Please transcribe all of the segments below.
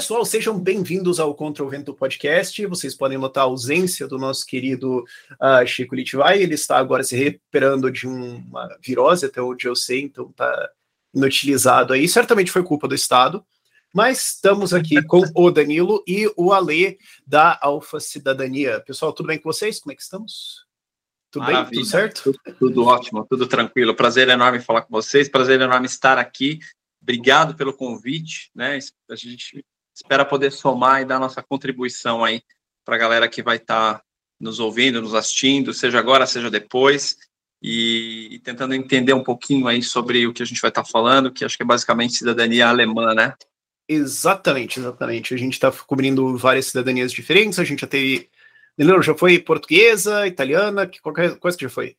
Pessoal, sejam bem-vindos ao Contra o Vento Podcast. Vocês podem notar a ausência do nosso querido uh, Chico Litvai. Ele está agora se recuperando de uma virose, até onde eu sei, então está inutilizado aí. Certamente foi culpa do Estado. Mas estamos aqui com o Danilo e o Alê da Alfa Cidadania. Pessoal, tudo bem com vocês? Como é que estamos? Tudo Maravilha. bem? Tudo certo? Tudo, tudo ótimo, tudo tranquilo. Prazer enorme falar com vocês, prazer enorme estar aqui. Obrigado pelo convite, né? A gente espera poder somar e dar nossa contribuição aí para a galera que vai estar tá nos ouvindo, nos assistindo, seja agora, seja depois, e, e, tentando entender um pouquinho aí sobre o que a gente vai estar tá falando, que acho que é basicamente cidadania alemã, né? Exatamente, exatamente. A gente está cobrindo várias cidadanias diferentes, a gente já teve. Lembra, já foi portuguesa, italiana, que qualquer coisa que já foi.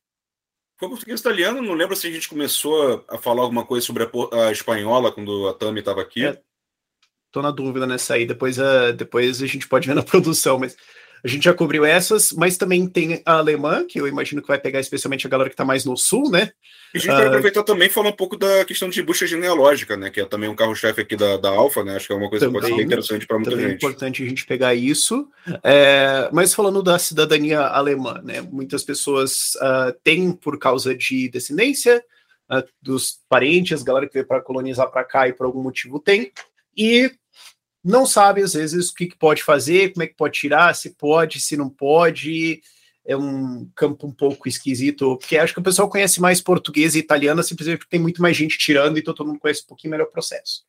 Foi português italiano, não lembro se a gente começou a falar alguma coisa sobre a, a espanhola quando a Tami estava aqui. É, tô na dúvida nessa aí, depois a, uh, depois a gente pode ver na produção, mas a gente já cobriu essas, mas também tem a alemã, que eu imagino que vai pegar especialmente a galera que está mais no sul, né? E a gente vai uh, aproveitar também falar um pouco da questão de busca genealógica, né? Que é também um carro-chefe aqui da, da Alfa, né? Acho que é uma coisa também, que pode ser interessante para muita gente. É importante a gente pegar isso. É, mas falando da cidadania alemã, né? Muitas pessoas uh, têm por causa de descendência, uh, dos parentes, galera que veio para colonizar para cá e por algum motivo tem. E não sabe, às vezes, o que, que, pode fazer, como é que pode tirar, se pode, se não pode. É um campo um pouco esquisito, porque acho que o pessoal conhece mais português e italiano, simplesmente porque tem muito mais gente tirando, então todo mundo conhece um pouquinho melhor o processo.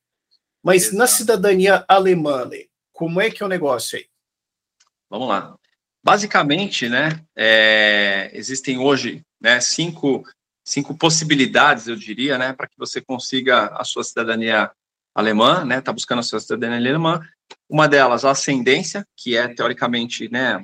Mas Exato. na cidadania alemã, como é que é o negócio aí? Vamos lá. Basicamente, né, é, existem hoje né, cinco, cinco possibilidades, eu diria, né, para que você consiga a sua cidadania alemã, né, está buscando a sua cidadania alemã. Uma delas, a ascendência, que é teoricamente, né,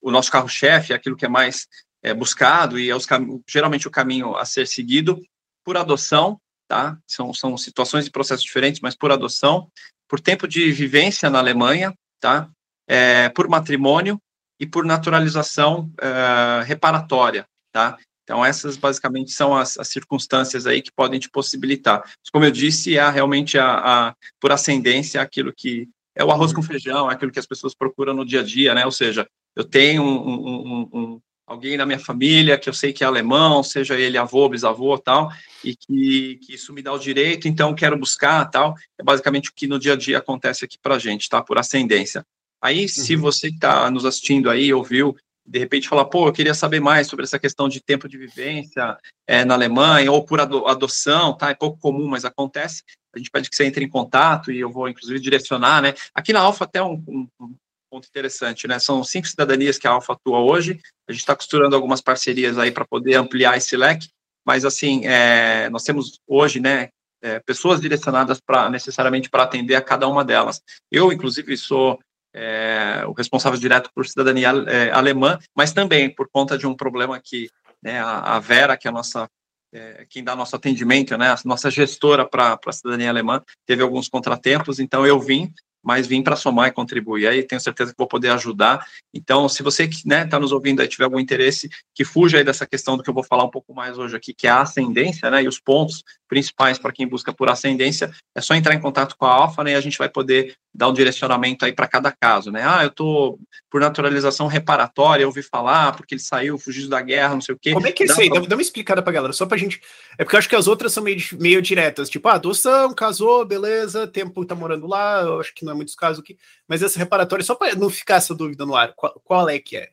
o nosso carro-chefe, é aquilo que é mais é, buscado e é os geralmente o caminho a ser seguido por adoção, tá? São, são situações e processos diferentes, mas por adoção, por tempo de vivência na Alemanha, tá? É, por matrimônio e por naturalização é, reparatória, tá? Então, essas basicamente são as, as, circunstâncias aí que podem te possibilitar. Como eu disse, é realmente a, a, por ascendência aquilo que é o arroz com feijão, é aquilo que as pessoas procuram no dia a dia, né? Ou seja, eu tenho um, um, um, alguém na minha família que eu sei que é alemão, seja ele avô, bisavô, tal, e que, que isso me dá o direito, então quero buscar, tal. É basicamente o que no dia a dia acontece aqui para gente, tá? Por ascendência. Aí, uhum. se você está nos assistindo aí, ouviu de repente falar, pô, eu queria saber mais sobre essa questão de tempo de vivência é, na Alemanha, ou por adoção, tá? É pouco comum, mas acontece. A gente pede que você entre em contato e eu vou, inclusive, direcionar, né? Aqui na Alfa, até um, um, um ponto interessante, né? São cinco cidadanias que a Alfa atua hoje. A gente está costurando algumas parcerias aí para poder ampliar esse leque, mas, assim, é, nós temos hoje, né, é, pessoas direcionadas para necessariamente para atender a cada uma delas. Eu, inclusive, sou é, o responsável direto por cidadania é, alemã, mas também por conta de um problema que né, a, a, Vera, que é a nossa, é, quem dá nosso atendimento, né, a nossa gestora para a cidadania alemã, teve alguns contratempos, então eu vim mas vim para somar e contribuir. Aí tenho certeza que vou poder ajudar. Então, se você está né, tá nos ouvindo aí tiver algum interesse, que fuja aí dessa questão do que eu vou falar um pouco mais hoje aqui, que é a ascendência, né, e os pontos principais para quem busca por ascendência, é só entrar em contato com a Alfa, né, e a gente vai poder dar um direcionamento aí para cada caso, né? Ah, eu tô por naturalização reparatória, ouvi falar, porque ele saiu, fugiu da guerra, não sei o quê. Como é que é isso aí? Pra... Dá, uma explicada para galera, só para gente. É porque eu acho que as outras são meio, meio diretas, tipo, ah, adoção, casou, beleza, tempo tá morando lá, eu acho que não é muitos casos aqui, mas essa reparatória, só para não ficar essa dúvida no ar, qual, qual é que é?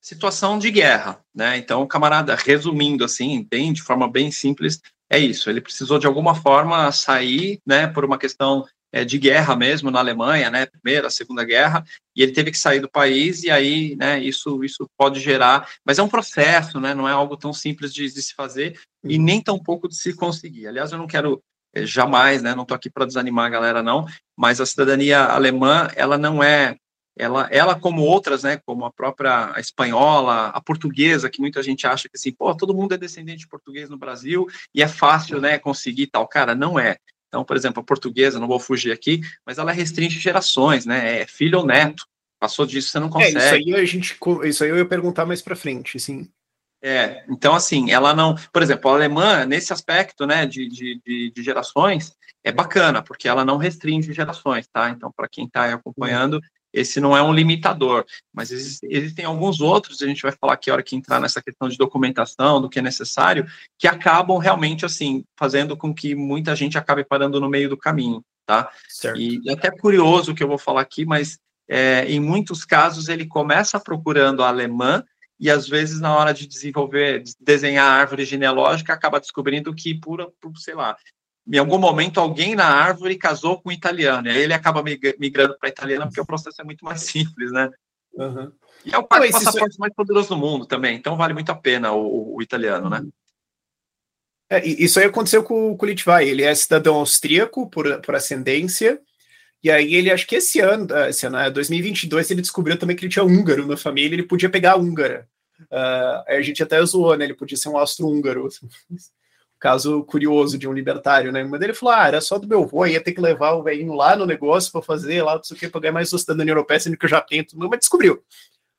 Situação de guerra, né? Então, camarada, resumindo assim, bem, de forma bem simples, é isso. Ele precisou de alguma forma sair, né, por uma questão é, de guerra mesmo na Alemanha, né, primeira, segunda guerra, e ele teve que sair do país e aí, né, isso isso pode gerar, mas é um processo, né, não é algo tão simples de, de se fazer e nem tão pouco de se conseguir. Aliás, eu não quero é, jamais, né, não estou aqui para desanimar a galera não, mas a cidadania alemã, ela não é ela, ela como outras, né, como a própria a espanhola, a portuguesa, que muita gente acha que assim, pô, todo mundo é descendente de português no Brasil e é fácil, né, conseguir tal, cara, não é. Então, por exemplo, a portuguesa, não vou fugir aqui, mas ela restringe gerações, né, é filho ou neto. Passou disso, você não consegue. É, isso aí a gente, isso aí eu ia perguntar mais para frente, assim. É, então assim, ela não, por exemplo, a alemã, nesse aspecto, né, de, de, de, gerações, é bacana, porque ela não restringe gerações, tá? Então, para quem está acompanhando, esse não é um limitador, mas existem alguns outros, a gente vai falar aqui a hora que entrar nessa questão de documentação, do que é necessário, que acabam realmente, assim, fazendo com que muita gente acabe parando no meio do caminho, tá? Certo. E, e até curioso o que eu vou falar aqui, mas é, em muitos casos ele começa procurando a alemã, e às vezes na hora de desenvolver, desenhar a árvore genealógica, acaba descobrindo que por, por sei lá, em algum momento alguém na árvore casou com um italiano, e aí ele acaba migrando para italiana porque o processo é muito mais simples, né? Uhum. E é o quarto passaporte isso... mais poderoso do mundo também, então vale muito a pena o, o italiano, né? É, isso aí aconteceu com, com o Litvai, ele é cidadão austríaco por, por ascendência, e aí ele, acho que esse ano, esse ano, 2022, é, ele descobriu também que ele tinha húngaro na família, ele podia pegar a húngara. Uh, a gente até zoou, né? Ele podia ser um austro-húngaro. Caso curioso de um libertário, né? Mas ele falou: ah, era só do meu avô, ia ter que levar o velhinho lá no negócio para fazer lá, não sei o que, para ganhar mais cidadania europeia, sendo que eu já tenho, mas descobriu.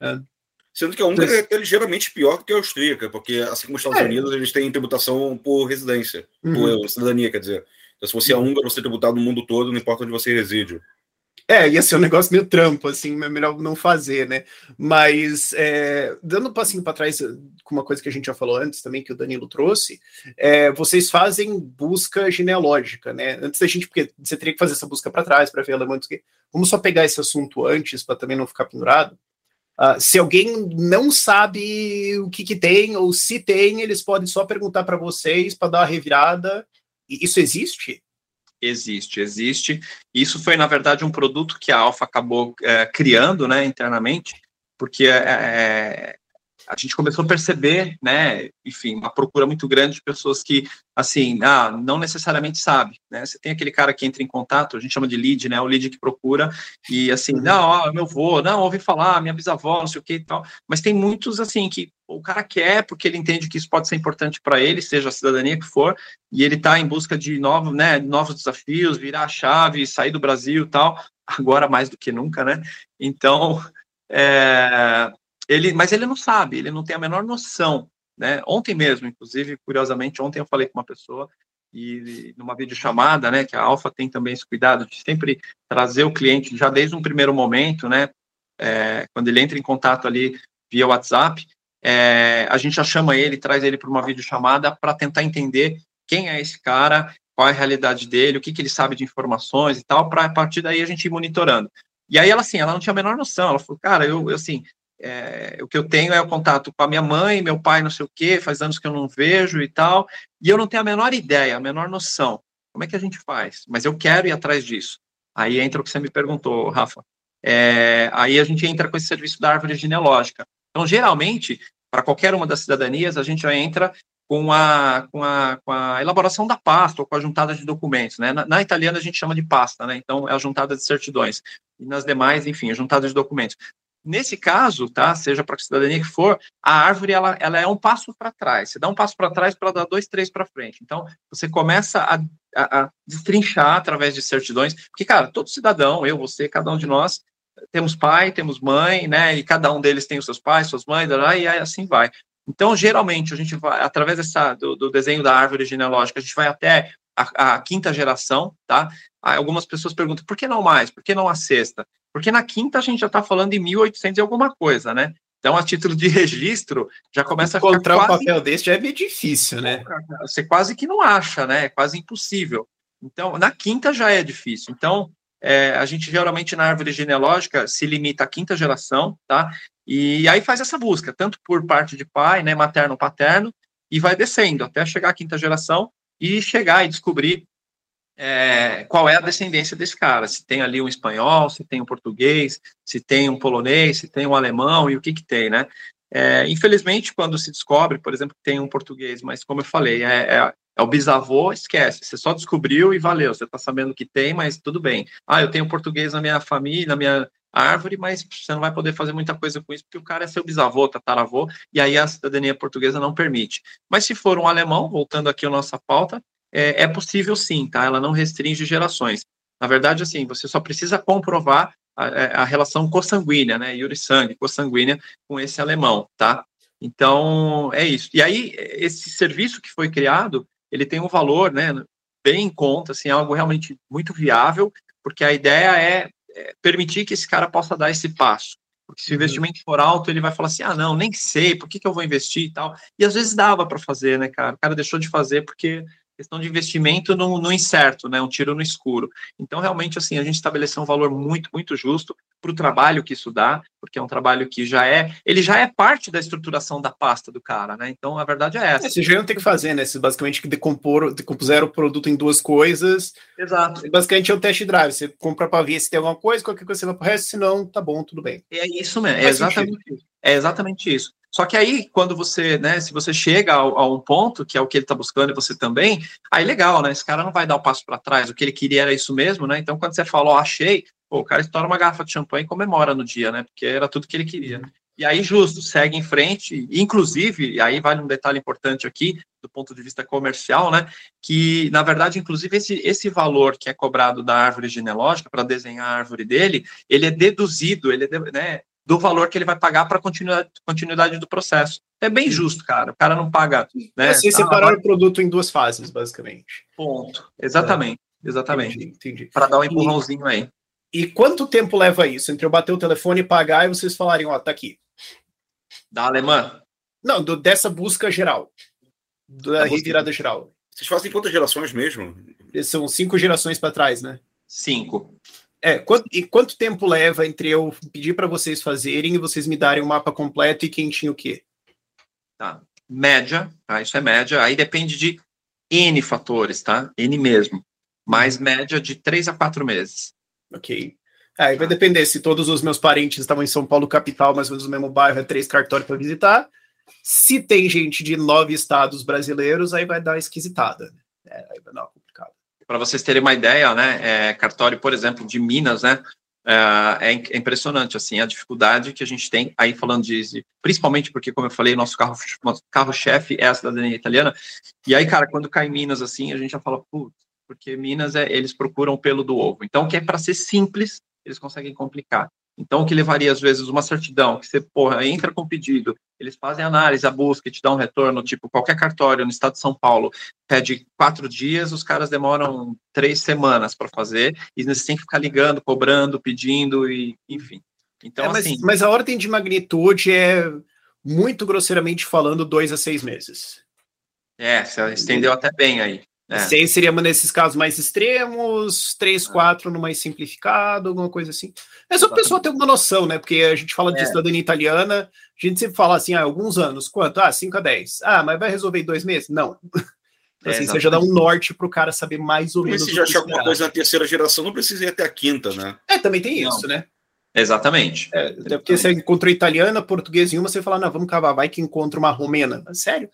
Uh, Sendo que a húngara então, é ligeiramente pior que a austríaca, porque assim como os Estados é. Unidos, eles têm tributação por residência, uhum. por cidadania, quer dizer. Então, se você é uhum. húngaro, você é tributado no mundo todo, não importa onde você reside. É, ia ser um negócio meio trampo, assim, é melhor não fazer, né? Mas, é, dando um passinho para trás com uma coisa que a gente já falou antes também, que o Danilo trouxe, é, vocês fazem busca genealógica, né? Antes da gente, porque você teria que fazer essa busca para trás para ver elementos que. Vamos só pegar esse assunto antes, para também não ficar pendurado. Uh, se alguém não sabe o que, que tem, ou se tem, eles podem só perguntar para vocês para dar uma revirada. Isso existe? Existe, existe. Isso foi, na verdade, um produto que a Alfa acabou é, criando né, internamente, porque é, a gente começou a perceber, né, enfim, uma procura muito grande de pessoas que, assim, ah, não necessariamente sabe, né, você tem aquele cara que entra em contato, a gente chama de lead, né, o lead que procura, e assim, uhum. não, ó, meu avô, não, ouvi falar, minha bisavó, não sei o que e tal, mas tem muitos, assim, que o cara quer porque ele entende que isso pode ser importante para ele, seja a cidadania que for, e ele está em busca de novos, né, novos desafios, virar a chave, sair do Brasil e tal, agora mais do que nunca, né, então... É, ele, mas ele não sabe, ele não tem a menor noção. Né? Ontem mesmo, inclusive, curiosamente, ontem eu falei com uma pessoa e numa videochamada, né, que a Alfa tem também esse cuidado de sempre trazer o cliente já desde um primeiro momento, né, é, quando ele entra em contato ali via WhatsApp, é, a gente já chama ele, traz ele para uma videochamada para tentar entender quem é esse cara, qual é a realidade dele, o que, que ele sabe de informações e tal, para a partir daí a gente ir monitorando. E aí ela, assim, ela não tinha a menor noção, ela falou, cara, eu, eu assim, é, o que eu tenho é o contato com a minha mãe, meu pai, não sei o quê, faz anos que eu não vejo e tal, e eu não tenho a menor ideia, a menor noção. Como é que a gente faz? Mas eu quero ir atrás disso. Aí entra o que você me perguntou, Rafa. É, aí a gente entra com esse serviço da árvore genealógica. Então, geralmente, para qualquer uma das cidadanias, a gente já entra com a, com a, com a elaboração da pasta ou com a juntada de documentos. Né? Na, na, italiana, a gente chama de pasta, né? então é a juntada de certidões. E nas demais, enfim, a juntada de documentos. Nesse caso, tá, seja para que cidadania que for, a árvore ela, ela é um passo para trás. Você dá um passo para trás para dar dois, três para frente. Então, você começa a, a, a, destrinchar através de certidões, porque, cara, todo cidadão, eu, você, cada um de nós, temos pai, temos mãe, né, e cada um deles tem os seus pais, suas mães, e assim vai. Então, geralmente, a gente vai, através dessa, do, do desenho da árvore genealógica, a gente vai até a, a, quinta geração, tá? Algumas pessoas perguntam, por que não mais? Por que não a sexta? Porque na quinta a gente já está falando de 1800 e alguma coisa, né? Então, a título de registro, já começa Encontrar a Encontrar um papel desse já é meio difícil, né? Você quase que não acha, né? É quase impossível. Então, na quinta já é difícil. Então, é, a gente geralmente na árvore genealógica se limita à quinta geração, tá? E aí faz essa busca, tanto por parte de pai, né, materno, paterno, e vai descendo até chegar à quinta geração e chegar e descobrir é, qual é a descendência desse cara, se tem ali um espanhol, se tem um português, se tem um polonês, se tem um alemão e o que que tem, né? É, infelizmente, quando se descobre, por exemplo, que tem um português, mas como eu falei, é, é, é o bisavô, esquece, você só descobriu e valeu, você está sabendo que tem, mas tudo bem. Ah, eu tenho português na minha família, na minha árvore, mas você não vai poder fazer muita coisa com isso, porque o cara é seu bisavô, tataravô, e aí a cidadania portuguesa não permite. Mas se for um alemão, voltando aqui à nossa pauta, é, é possível sim, tá? Ela não restringe gerações. Na verdade, assim, você só precisa comprovar a, é, a relação consanguínea, né? Yuri sangue, consanguínea com esse alemão, tá? Então, é isso. E aí, esse serviço que foi criado, ele tem um valor, né, bem em conta, assim, é algo realmente muito viável, porque a ideia é, é permitir que esse cara possa dar esse passo. Porque se o uhum. investimento for alto, ele vai falar assim: ah, não, nem sei, por que, que eu vou investir e tal. E às vezes dava para fazer, né, cara? O cara deixou de fazer porque questão de investimento no, no, incerto, né, um tiro no escuro. Então, realmente, assim, a gente estabeleceu um valor muito, muito justo para o trabalho que isso dá, porque é um trabalho que já é, ele já é parte da estruturação da pasta do cara, né? Então, a verdade é essa. É, vocês já não tem que fazer, né? Vocês basicamente que decompor, decompuseram o produto em duas coisas. Exato. Basicamente é um test drive. Você compra para ver se tem alguma coisa, qualquer coisa você vai para o resto, se não, tá bom, tudo bem. É isso mesmo, é exatamente isso. É exatamente isso. Só que aí, quando você, né, se você chega a, a um ponto, que é o que ele está buscando e você também, aí legal, né? Esse cara não vai dar o passo para trás, o que ele queria era isso mesmo, né? Então, quando você fala, ó, achei, pô, o cara estoura uma garrafa de champanhe e comemora no dia, né? Porque era tudo que ele queria. E aí, justo, segue em frente, inclusive, e aí vale um detalhe importante aqui, do ponto de vista comercial, né? Que, na verdade, inclusive, esse, esse valor que é cobrado da árvore genealógica para desenhar a árvore dele, ele é deduzido, ele é, né, do valor que ele vai pagar para continuidade, continuidade do processo. É bem justo, cara. O cara não paga. Né? Você separar ah, o produto em duas fases, basicamente. Ponto. Exatamente. É. Exatamente. Entendi. entendi. Para dar um empurrãozinho aí. E quanto tempo leva isso entre eu bater o telefone e pagar e vocês falarem, ó, tá aqui? Da alemã? Não, do, dessa busca geral. Da revirada geral. Vocês fazem quantas gerações mesmo? São cinco gerações para trás, né? Cinco. É, quanto, e quanto tempo leva entre eu pedir para vocês fazerem e vocês me darem o um mapa completo e quem tinha o quê? Tá. Média, tá? Isso é média. Aí depende de N fatores, tá? N mesmo. Mais média de três a quatro meses. Ok. É, aí vai depender. Se todos os meus parentes estavam em São Paulo, capital, mas no mesmo bairro, é três cartórios para visitar. Se tem gente de nove estados brasileiros, aí vai dar esquisitada. É, aí vai dar para vocês terem uma ideia, né, é, cartório, por exemplo, de Minas, né, é, é, é, impressionante, assim, a dificuldade que a gente tem, aí falando de, principalmente porque, como eu falei, nosso carro, nosso carro-chefe é a cidadania italiana, e aí, cara, quando cai Minas, assim, a gente já fala, putz, porque Minas, é, eles procuram pelo do ovo, então, que é para ser simples, eles conseguem complicar. Então, o que levaria, às vezes, uma certidão, que você, porra, entra com pedido, eles fazem análise, a busca, te dá um retorno, tipo, qualquer cartório no estado de São Paulo pede quatro dias, os caras demoram três semanas para fazer, e eles têm que ficar ligando, cobrando, pedindo, e enfim. Então, é, mas, assim... mas a ordem de magnitude é, muito grosseiramente falando, dois a seis meses. É, você estendeu até bem aí. É. Seis seria nesses casos mais extremos, três, quatro no mais simplificado, alguma coisa assim. É só para o pessoal ter uma noção, né? Porque a gente fala de é. cidadania italiana, a gente sempre fala assim, ah, alguns anos, quanto? Ah, cinco a dez. Ah, mas vai resolver em dois meses? Não. Então, assim, é, você já dá um norte para o cara saber mais ou menos. Mas se já achar alguma coisa na terceira geração, não precisa ir até a quinta, né? É, também tem isso, não. né? Exatamente. É, até porque você encontrou italiana, português em uma, você fala, não, vamos cavar, vai que encontra uma romena. Sério?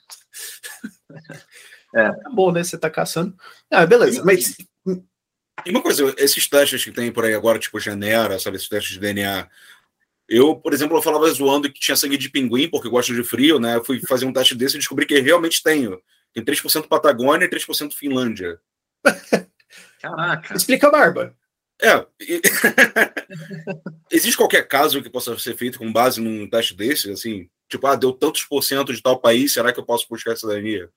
É. Tá bom, né? Você tá caçando. Ah, beleza. Mas. E uma coisa, esses testes que tem por aí agora, tipo Genera, sabe, esses testes de DNA. Eu, por exemplo, eu falava zoando que tinha sangue de pinguim, porque eu gosto de frio, né? Eu fui fazer um teste desse e descobri que realmente tenho. Tem 3% Patagônia e 3% Finlândia. Caraca. Explica a barba. É. Existe qualquer caso que possa ser feito com base num teste desse? Assim, tipo, ah, deu tantos por cento de tal país, será que eu posso buscar cidadania?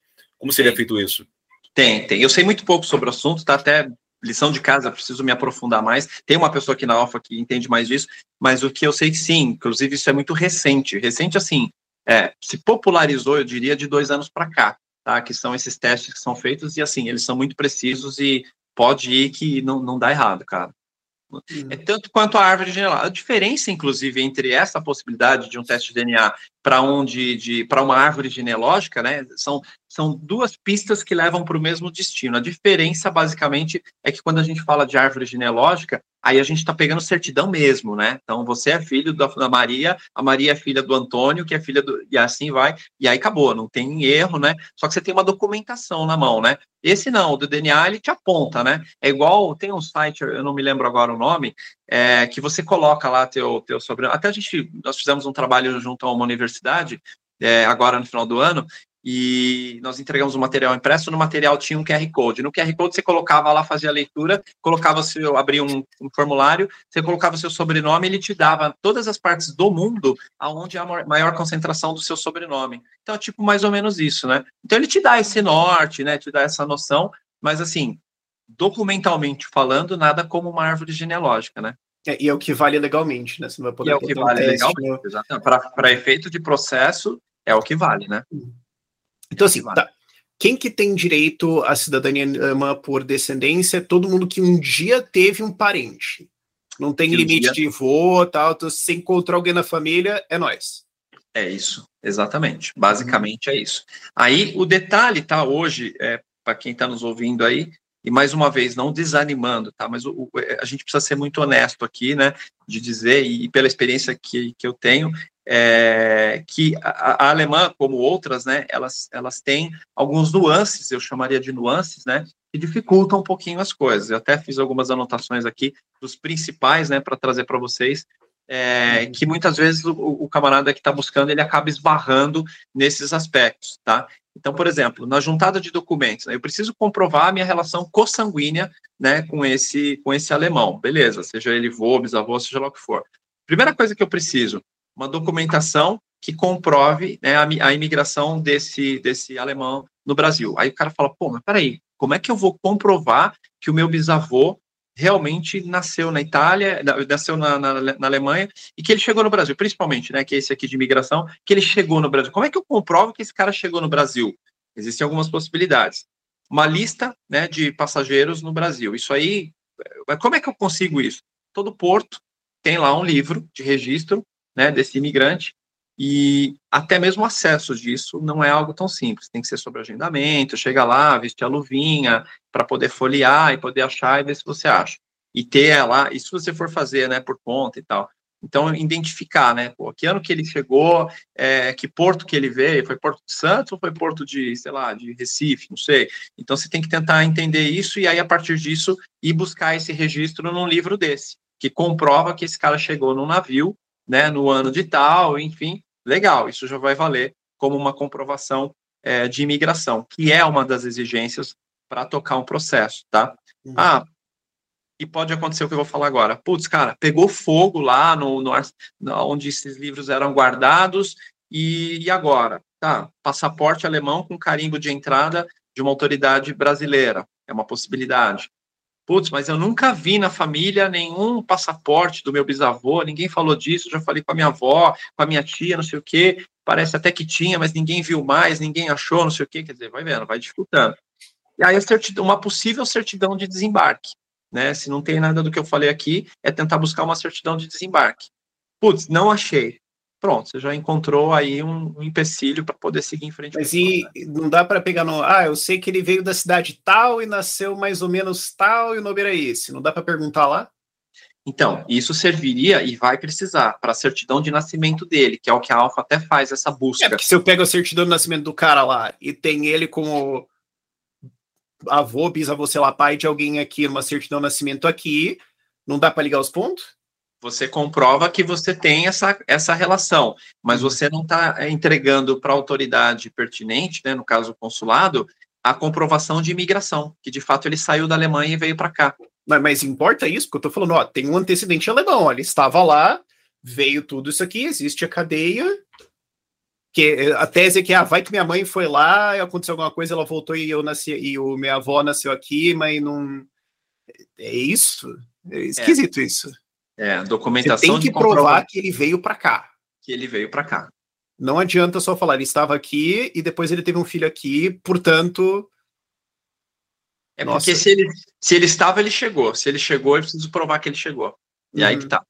Como seria tem, feito isso? Tem, tem. Eu sei muito pouco sobre o assunto, tá até lição de casa, preciso me aprofundar mais. Tem uma pessoa aqui na Alfa que entende mais disso, mas o que eu sei que sim, inclusive isso é muito recente. Recente, assim, é, se popularizou, eu diria, de dois anos para cá, tá? Que são esses testes que são feitos e, assim, eles são muito precisos e pode ir que não, não dá errado, cara. É tanto quanto a árvore genealógica. A diferença, inclusive, entre essa possibilidade de um teste de DNA para um de, de para uma árvore genealógica, né, são são duas pistas que levam para o mesmo destino. A diferença, basicamente, é que quando a gente fala de árvore genealógica, aí a gente está pegando certidão mesmo, né? Então, você é filho da, Maria, a Maria é filha do Antônio, que é filha do. E assim vai, e aí acabou, não tem erro, né? Só que você tem uma documentação na mão, né? Esse não, o do DNA ele te aponta, né? É igual, tem um site, eu não me lembro agora o nome, é, que você coloca lá teu, teu sobrenome. Até a gente, nós fizemos um trabalho junto a uma universidade, é, agora no final do ano, e nós entregamos o material impresso. No material tinha um QR Code. No QR Code você colocava lá, fazia a leitura, colocava seu, abria um, um formulário, você colocava seu sobrenome, ele te dava todas as partes do mundo aonde há maior concentração do seu sobrenome. Então, é tipo mais ou menos isso, né? Então ele te dá esse norte, né? Te dá essa noção, mas assim, documentalmente falando, nada como uma árvore genealógica, né? É, e é o que vale legalmente, né? Você não vai poder e é o que vale um legalmente, exatamente. Para efeito de processo, é o que vale, né? Uhum. Então, assim, tá. Quem que tem direito à cidadania alemã por descendência? Todo mundo que um dia teve um parente. Não tem limite dia... de vô, tal. Então, se encontrou alguém na família, é nós. É isso, exatamente. Basicamente é isso. Aí o detalhe, tá? Hoje, é, para quem está nos ouvindo aí, e mais uma vez, não desanimando, tá? Mas o, o, a gente precisa ser muito honesto aqui, né? De dizer, e, e pela experiência que, que eu tenho, é, que a, a, alemã, como outras, né, elas, elas têm alguns nuances, eu chamaria de nuances, né, que dificultam um pouquinho as coisas. Eu até fiz algumas anotações aqui dos principais, né, para trazer para vocês, é, que muitas vezes o, o camarada que está buscando ele acaba esbarrando nesses aspectos, tá? Então, por exemplo, na juntada de documentos, né, eu preciso comprovar a minha relação consanguínea, né, com esse com esse alemão, beleza? Seja ele vô, bisavô, seja lá o que for. Primeira coisa que eu preciso uma documentação que comprove né, a, a, imigração desse, desse alemão no Brasil. Aí o cara fala, pô, mas peraí, como é que eu vou comprovar que o meu bisavô realmente nasceu na Itália, nasceu na, na, na, Alemanha e que ele chegou no Brasil, principalmente, né, que é esse aqui de imigração, que ele chegou no Brasil. Como é que eu comprovo que esse cara chegou no Brasil? Existem algumas possibilidades. Uma lista, né, de passageiros no Brasil. Isso aí, como é que eu consigo isso? Todo porto tem lá um livro de registro né, desse imigrante, e até mesmo o acesso disso não é algo tão simples, tem que ser sobre agendamento, chega lá, vestir a luvinha, para poder folhear e poder achar e ver se você acha. E ter lá, e se você for fazer, né, por conta e tal. Então, identificar, né, pô, que ano que ele chegou, é, que porto que ele veio, foi Porto de Santos ou foi Porto de, sei lá, de Recife, não sei. Então, você tem que tentar entender isso e aí, a partir disso, ir buscar esse registro num livro desse, que comprova que esse cara chegou num navio né, no ano de tal, enfim, legal, isso já vai valer como uma comprovação é, de imigração, que é uma das exigências para tocar um processo, tá? Uhum. Ah, e pode acontecer o que eu vou falar agora. Putz, cara, pegou fogo lá no, no onde esses livros eram guardados e, e agora? Tá, passaporte alemão com carimbo de entrada de uma autoridade brasileira, é uma possibilidade. Putz, mas eu nunca vi na família nenhum passaporte do meu bisavô, ninguém falou disso, já falei com a minha avó, com a minha tia, não sei o quê, parece até que tinha, mas ninguém viu mais, ninguém achou, não sei o quê, quer dizer, vai vendo, vai dificultando. E aí uma possível certidão de desembarque, né? Se não tem nada do que eu falei aqui, é tentar buscar uma certidão de desembarque. Putz, não achei pronto, você já encontrou aí um, um empecilho para poder seguir em frente. Mas e não dá para pegar no. Ah, eu sei que ele veio da cidade tal e nasceu mais ou menos tal e o nome era esse. Não dá para perguntar lá? Então, isso serviria e vai precisar para a certidão de nascimento dele, que é o que a Alfa até faz essa busca. É porque se eu pego a certidão de nascimento do cara lá e tem ele como avô, bisavô, sei lá, pai de alguém aqui, uma certidão de nascimento aqui, não dá para ligar os pontos? Você comprova que você tem essa, essa relação, mas uhum. você não está eh, entregando para a autoridade pertinente, né, no caso o consulado, a comprovação de imigração, que de fato ele saiu da Alemanha e veio para cá. Mas, mas, importa isso? Porque eu estou falando, ó, tem um antecedente alemão, ó, ele estava lá, veio tudo isso aqui, existe a cadeia, que eh, a tese é que ah, vai que minha mãe foi lá, aconteceu alguma coisa, ela voltou e eu nasci e o minha avó nasceu aqui, mas não é isso? É esquisito é. isso. É, documentação Você tem que provar que ele veio para cá. Que ele veio para cá. Não adianta só falar, ele estava aqui e depois ele teve um filho aqui, portanto. É Nossa. porque se ele, se ele estava, ele chegou. Se ele chegou, eu preciso provar que ele chegou. E uhum. aí que tá.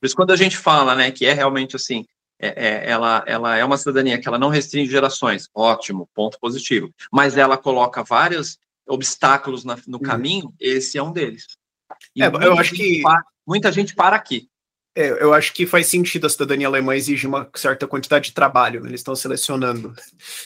Por isso, quando a gente fala, né, que é realmente assim, é, é, ela, ela é uma cidadania que ela não restringe gerações, ótimo, ponto positivo. Mas ela coloca vários obstáculos na, no uhum. caminho, esse é um deles. É, eu acho que muita gente para aqui. É, eu acho que faz sentido a cidadania alemã exige uma certa quantidade de trabalho, né? eles estão selecionando.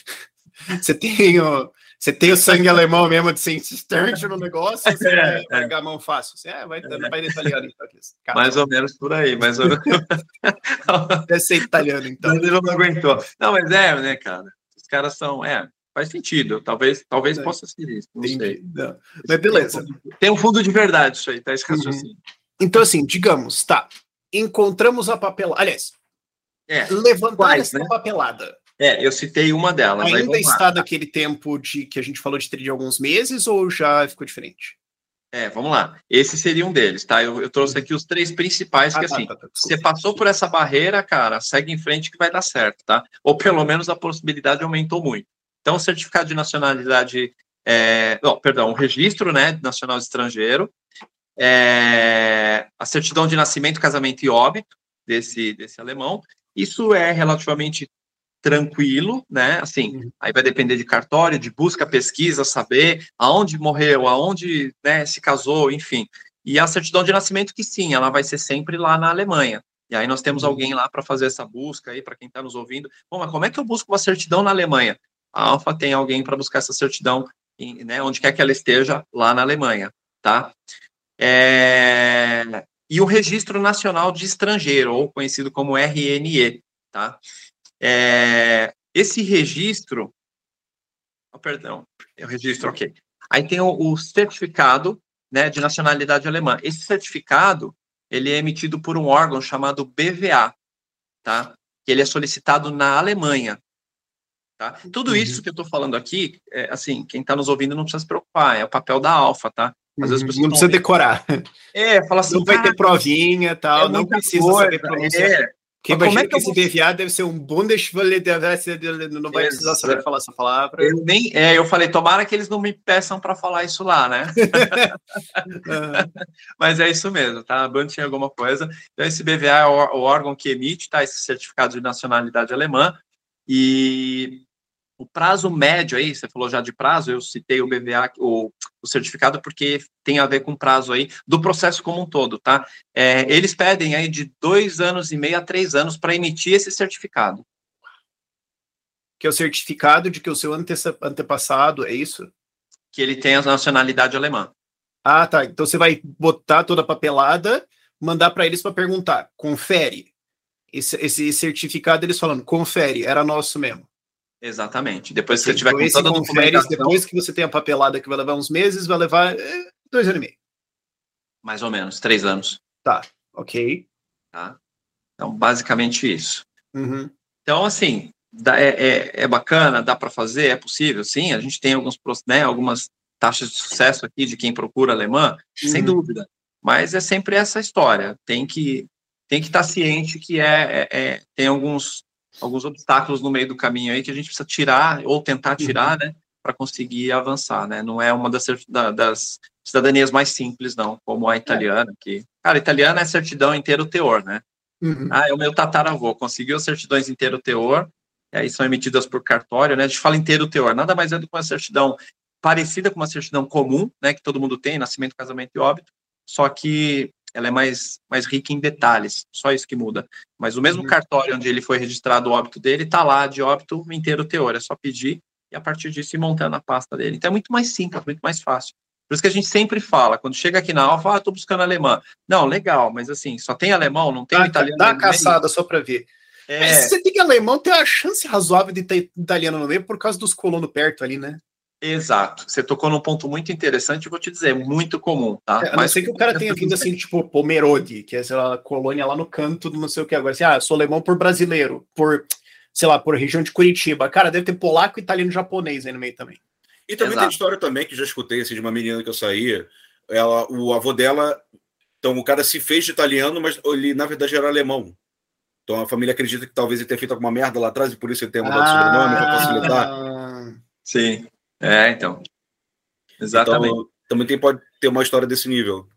você tem o, você tem o sangue alemão mesmo de ser insistente no negócio, você é, vai pegar a mão fácil. Você é, vai, é. vai italiano, então. Mais ou menos por aí, mais ou menos. Deve ser italiano, então. Mas ele não aguentou. Não, mas é, né, cara? caras são. É, faz sentido. Talvez, talvez é. possa ser isso. Não Entendi. sei. Não. Mas beleza. Tem um fundo de verdade isso aí, tá? Esse uhum. raciocínio. Uhum. Então, assim, digamos, tá. Encontramos a papelada. Aliás, é. levantar Quais, essa né? papelada. É, eu citei uma delas. Ainda está lá. daquele tempo de que a gente falou de, de alguns meses ou já ficou diferente? É, vamos lá. Esse seria um deles, tá? Eu, eu trouxe aqui os três principais, que ah, tá, assim, tá, tá, você passou por essa barreira, cara, segue em frente que vai dar certo, tá? Ou pelo menos a possibilidade aumentou muito. Então, o certificado de nacionalidade, é, não, perdão, o registro, né, nacional estrangeiro, é, a certidão de nascimento, casamento e óbito desse, desse alemão, isso é relativamente tranquilo, né? Assim, uhum. aí vai depender de cartório, de busca, pesquisa, saber aonde morreu, aonde né, se casou, enfim. E a certidão de nascimento, que sim, ela vai ser sempre lá na Alemanha. E aí nós temos uhum. alguém lá para fazer essa busca aí, para quem está nos ouvindo. Bom, mas como é que eu busco uma certidão na Alemanha? A Alfa tem alguém para buscar essa certidão, em, né, onde quer que ela esteja, lá na Alemanha, tá? É... E o Registro Nacional de Estrangeiro, ou conhecido como RNE, tá? É, esse registro, oh, perdão, é o registro, ok. Aí tem o, o, certificado né, de nacionalidade alemã. Esse certificado, ele é emitido por um órgão chamado BVA, tá? Ele é solicitado na Alemanha. Tá? Tudo uhum. isso que eu estou falando aqui, é, assim, quem está nos ouvindo não precisa se preocupar, é o papel da Alfa, tá? Às vezes não precisa decorar. É, fala assim. Não vai ter provinha tal, é não precisa coisa, saber pronunciar. É, é que, que esse BVA deve ser um Bundeswelle, não vai precisar saber falar essa palavra. Eu nem, é, eu falei, tomara que eles não me peçam para falar isso lá, né? Mas é isso mesmo, tá? A Band tinha alguma coisa. Então, esse BVA é o, o órgão que emite, tá? Esse certificado de nacionalidade alemã. E o prazo médio aí, você falou já de prazo, eu citei o BVA, o, o certificado, porque tem a ver com o prazo aí do processo como um todo, tá? É, eles pedem aí de dois anos e meio a três anos para emitir esse certificado. Que é o certificado de que o seu ante antepassado, é isso? Que ele tem a nacionalidade alemã. Ah, tá. Então você vai botar toda a papelada, mandar para eles para perguntar, confere. Esse, esse certificado, eles falando, confere, era nosso mesmo. Exatamente. Depois que você tiver então, com toda. Depois que você tem a papelada que vai levar uns meses, vai levar é, dois anos e meio. Mais ou menos, três anos. Tá, ok. Tá? Então, basicamente isso. Uhum. Então, assim, é, é, é, bacana, dá para fazer, é possível, sim. A gente tem alguns, né, algumas taxas de sucesso aqui de quem procura alemã, uhum. sem dúvida. Mas é sempre essa história. Tem que tem que estar ciente que é, é, é tem alguns alguns obstáculos no meio do caminho aí que a gente precisa tirar ou tentar tirar, uhum. né, para conseguir avançar, né? Não é uma das, das cidadanias mais simples, não, como a italiana, que, cara, italiana é certidão inteiro teor, né? Uhum. Ah, é o meu tataravô, conseguiu certidões inteiro teor, e aí são emitidas por cartório, né? A gente fala inteiro teor, nada mais é do que uma certidão parecida com uma certidão comum, né, que todo mundo tem, nascimento, casamento e óbito, só que ela é mais, mais rica em detalhes, só isso que muda. Mas o mesmo uhum. cartório onde ele foi registrado o óbito dele, está lá de óbito inteiro teor, é só pedir e a partir disso ir montando a pasta dele. Então é muito mais simples, muito mais fácil. Por isso que a gente sempre fala, quando chega aqui na Alfa, ah, estou buscando alemão. Não, legal, mas assim, só tem alemão, não tem dá, italiano. Dá uma caçada só para ver. É... Mas se você tem alemão, tem a chance razoável de ter italiano no meio por causa dos colonos perto ali, né? Exato. Você tocou num ponto muito interessante, vou te dizer, muito comum, tá? É, Mas sei que o cara tenha vindo assim, tipo, Pomerode, que é, sei lá, colônia lá no canto do não sei o que agora. Assim, ah, sou alemão por brasileiro, por, sei lá, por região de Curitiba. Cara, deve ter polaco, italiano japonês aí no meio também. E também Exato. tem história também que já escutei assim, de uma menina que eu saía. Ela, o avô dela, então o cara se fez de italiano, mas ele na verdade era alemão. Então a família acredita que talvez ele tenha feito alguma merda lá atrás e por isso ele tenha mudado ah, sobrenome para facilitar. Sim. É, então. Exatamente. Então, também tem, pode ter uma história desse nível.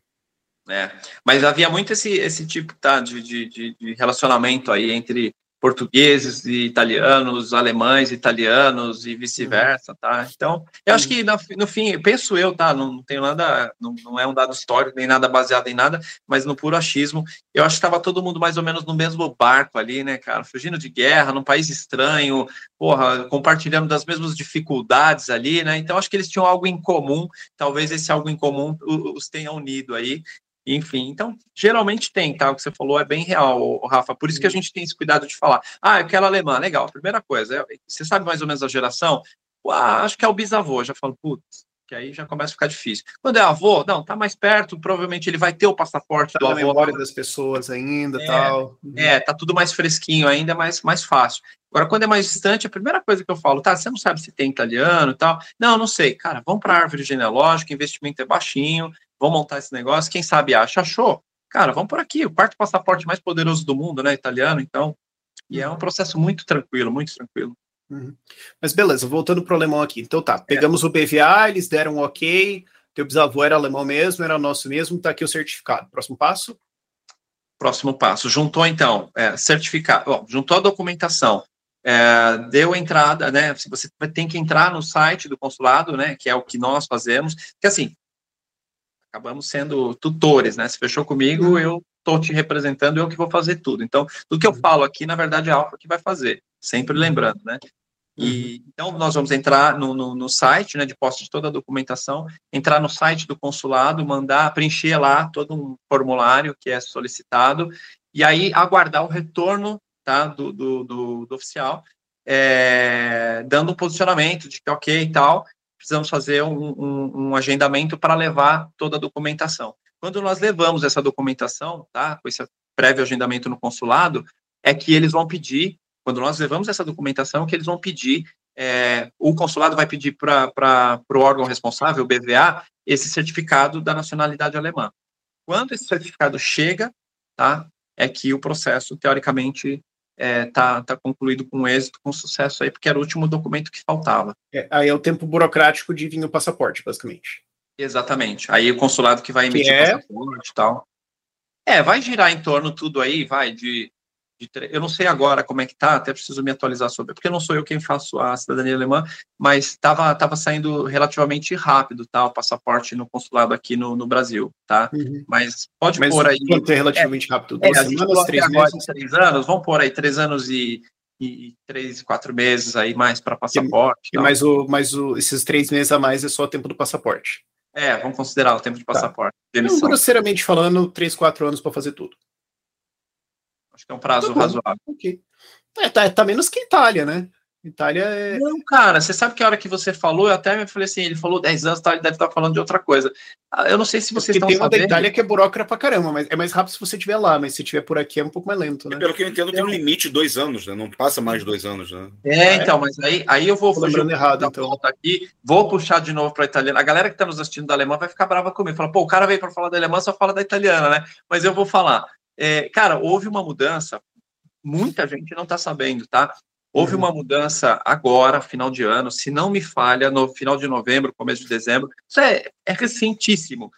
É, mas havia muito esse, esse tipo tá, de, de, de relacionamento aí entre portugueses e italianos, alemães italianos e vice-versa, tá? Então, eu acho que no, no, fim, penso eu, tá? Não, não tenho nada, não, não, é um dado histórico nem nada baseado em nada, mas no puro achismo, eu acho que estava todo mundo mais ou menos no mesmo barco ali, né, cara? Fugindo de guerra, num país estranho, porra, compartilhando das mesmas dificuldades ali, né? Então, acho que eles tinham algo em comum, talvez esse algo em comum os tenha unido aí, enfim. Então, geralmente tem, tá? O que você falou é bem real, Rafa. Por isso que a uhum. gente tem esse cuidado de falar. Ah, eu quero alemã, legal. Primeira coisa, é, você sabe mais ou menos a geração? Ah, acho que é o bisavô. Eu já falo, putz, que aí já começa a ficar difícil. Quando é avô, não, tá mais perto, provavelmente ele vai ter o passaporte tá do avô. memória das pessoas ainda, é, tal. É, tá tudo mais fresquinho ainda, mais, mais fácil. Agora, quando é mais distante, a primeira coisa que eu falo, tá, você não sabe se tem italiano e tal. Não, não sei. Cara, vamos para a árvore genealógica, investimento é baixinho, vamos montar esse negócio, quem sabe acha, achou. Cara, vamos por aqui, o quarto passaporte mais poderoso do mundo, né, italiano, então. E é um processo muito tranquilo, muito tranquilo. Uhum. Mas beleza, voltando para o alemão aqui. Então tá, pegamos é. o BVA, eles deram um ok, teu bisavô era alemão mesmo, era nosso mesmo, tá aqui o certificado. Próximo passo? Próximo passo. Juntou então, é, certificado, bom, juntou a documentação, é, deu entrada, né? Você tem que entrar no site do consulado, né? Que é o que nós fazemos, que assim, acabamos sendo tutores, né? Se fechou comigo, uhum. eu estou te representando, eu que vou fazer tudo. Então, do que eu uhum. falo aqui, na verdade, é a Alfa que vai fazer, sempre lembrando, né? E, uhum. então, nós vamos entrar no, no, no, site, né, de posse de toda a documentação, entrar no site do consulado, mandar preencher lá todo um formulário que é solicitado, e aí aguardar o retorno tá, do, do, do, do oficial, é, dando um posicionamento de que ok e tal, precisamos fazer um, um, um agendamento para levar toda a documentação. Quando nós levamos essa documentação, tá, com esse prévio agendamento no consulado, é que eles vão pedir, quando nós levamos essa documentação, que eles vão pedir, é, o consulado vai pedir para o órgão responsável, o BVA, esse certificado da nacionalidade alemã. Quando esse certificado chega, tá, é que o processo, teoricamente, é, tá, tá concluído com êxito, com sucesso aí, porque era o último documento que faltava. É, aí é o tempo burocrático de vir o passaporte, basicamente. Exatamente. Aí o consulado que vai emitir que é... passaporte e tal. É, vai girar em torno tudo aí, vai, de, de, Eu não sei agora como é que tá, até preciso me atualizar sobre, porque não sou eu quem faço a cidadania alemã, mas estava tava saindo relativamente rápido, tá, o passaporte no consulado aqui no, no Brasil, tá? Uhum. Mas pode mas pôr aí... Quanto é relativamente é, rápido? Duas é, semanas, três agora meses? três anos, vamos pôr aí três anos e e três, quatro meses aí mais para passaporte. E, e mais, o, mais o, esses três meses a mais é só o tempo do passaporte. É, vamos considerar o tempo de tá. passaporte. Tá. De grosseiramente falando, 3, 4 anos para fazer tudo. Acho que é um prazo tá razoável. Okay. É, tá, tá menos que Itália, né? Itália é. Não, cara, você sabe que a hora que você falou, eu até me falei assim, ele falou 10 anos, tá, ele deve estar falando de outra coisa. Ah, eu não sei se vocês estão tem uma da Itália que é burocrata pra caramba, mas é mais rápido se você estiver lá, mas se estiver por aqui é um pouco mais lento, né? pelo que eu entendo, tem um limite de dois anos, né? Não passa mais de dois anos, né? É, então, mas aí, aí eu vou lembrando errado, então. aqui, vou puxar de novo para italiana. A galera que está nos assistindo da alemã vai ficar brava comigo. Fala, pô, o cara veio para falar da alemã, só fala da italiana, né? Mas eu vou falar. É, cara, houve uma mudança, muita gente não está sabendo, tá? Houve uhum. uma mudança agora, final de ano, se não me falha, no final de novembro, começo de dezembro. Isso é, é recentíssimo.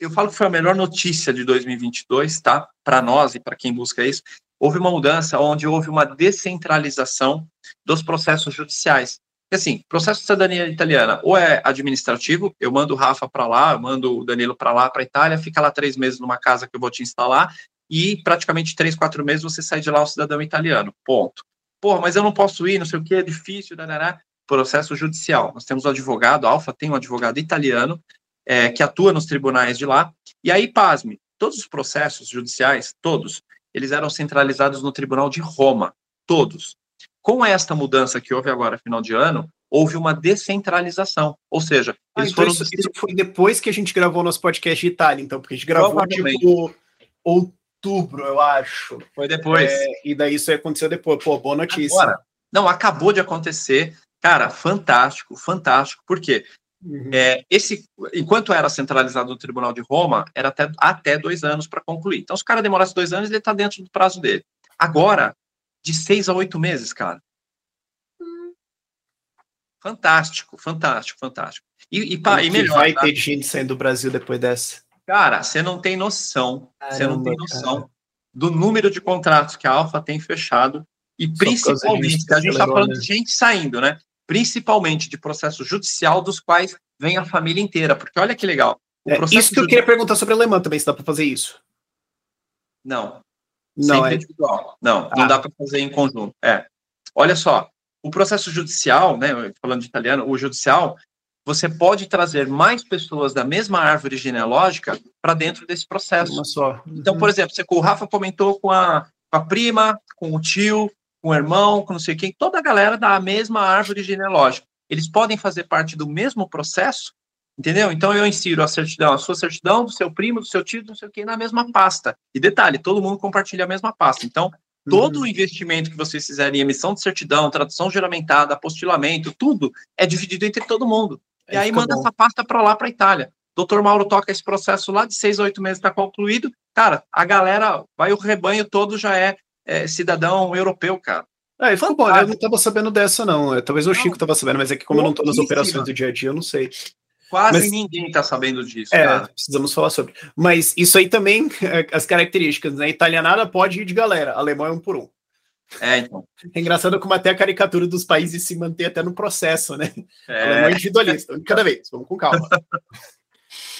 Eu falo que foi a melhor notícia de 2022, tá? Para nós e para quem busca isso. Houve uma mudança onde houve uma descentralização dos processos judiciais. Assim, processo de cidadania italiana ou é administrativo, eu mando o Rafa para lá, eu mando o Danilo para lá, para a Itália, fica lá três meses numa casa que eu vou te instalar, e praticamente três, quatro meses você sai de lá um cidadão italiano. Ponto porra, mas eu não posso ir, não sei o que, é difícil, darará. processo judicial. Nós temos um advogado, a Alfa tem um advogado italiano é, que atua nos tribunais de lá, e aí, pasme, todos os processos judiciais, todos, eles eram centralizados no Tribunal de Roma, todos. Com esta mudança que houve agora, final de ano, houve uma descentralização, ou seja, ah, eles então foram... Isso, isso, foi depois que a gente gravou nosso podcast de Itália, então, porque a gente gravou, tipo, outubro, eu acho. Foi depois. É, e daí isso aconteceu depois. Pô, boa notícia. Agora, não, acabou de acontecer. Cara, fantástico, fantástico. Por quê? Uhum. É, esse, enquanto era centralizado no Tribunal de Roma, era até, até dois anos para concluir. Então, se o cara demorasse dois anos, ele está dentro do prazo dele. Agora, de seis a oito meses, cara. Fantástico, fantástico, fantástico. E, e, pá, e melhor. Vai tá? ter gente saindo do Brasil depois dessa. Cara, você não tem noção, você não tem noção cara. do número de contratos que a Alfa tem fechado e Só principalmente, a gente está falando de gente saindo, né? Principalmente de processo judicial dos quais vem a família inteira, porque olha que legal. É, isso que judicial... eu queria perguntar sobre a alemã também, se dá para fazer isso. Não. Não é individual. Não, ah. não dá para fazer em conjunto. É. Olha só, o processo judicial, né, falando de italiano, o judicial, você pode trazer mais pessoas da mesma árvore genealógica para dentro desse processo. Uma só. Uhum. Então, por exemplo, você, o Rafa comentou com a, com a prima, com o tio, com o irmão, com não sei quem, toda a galera da mesma árvore genealógica. Eles podem fazer parte do mesmo processo, entendeu? Então eu insiro a certidão, a sua certidão, do seu primo, do seu tio, não sei o que, na mesma pasta. E detalhe, todo mundo compartilha a mesma pasta. Então, Todo uhum. o investimento que vocês fizerem em emissão de certidão, tradução juramentada, apostilamento, tudo é dividido entre todo mundo. E aí manda bom. essa pasta para lá, para Itália. Doutor Mauro toca esse processo lá de seis a oito meses está concluído. Cara, a galera, vai o rebanho todo já é, é cidadão europeu, cara. É, ficou bom. Eu não estava sabendo dessa, não. Talvez o Chico estava sabendo, mas é que como eu não estou nas operações do dia a dia, eu não sei. Quase mas, ninguém está sabendo disso. É, cara. precisamos falar sobre. Mas isso aí também, as características, né? Italianada pode ir de galera, alemão é um por um. É, então. É engraçado como até a caricatura dos países se mantém até no processo, né? É. Alemão é individualista, cada vez, vamos com calma.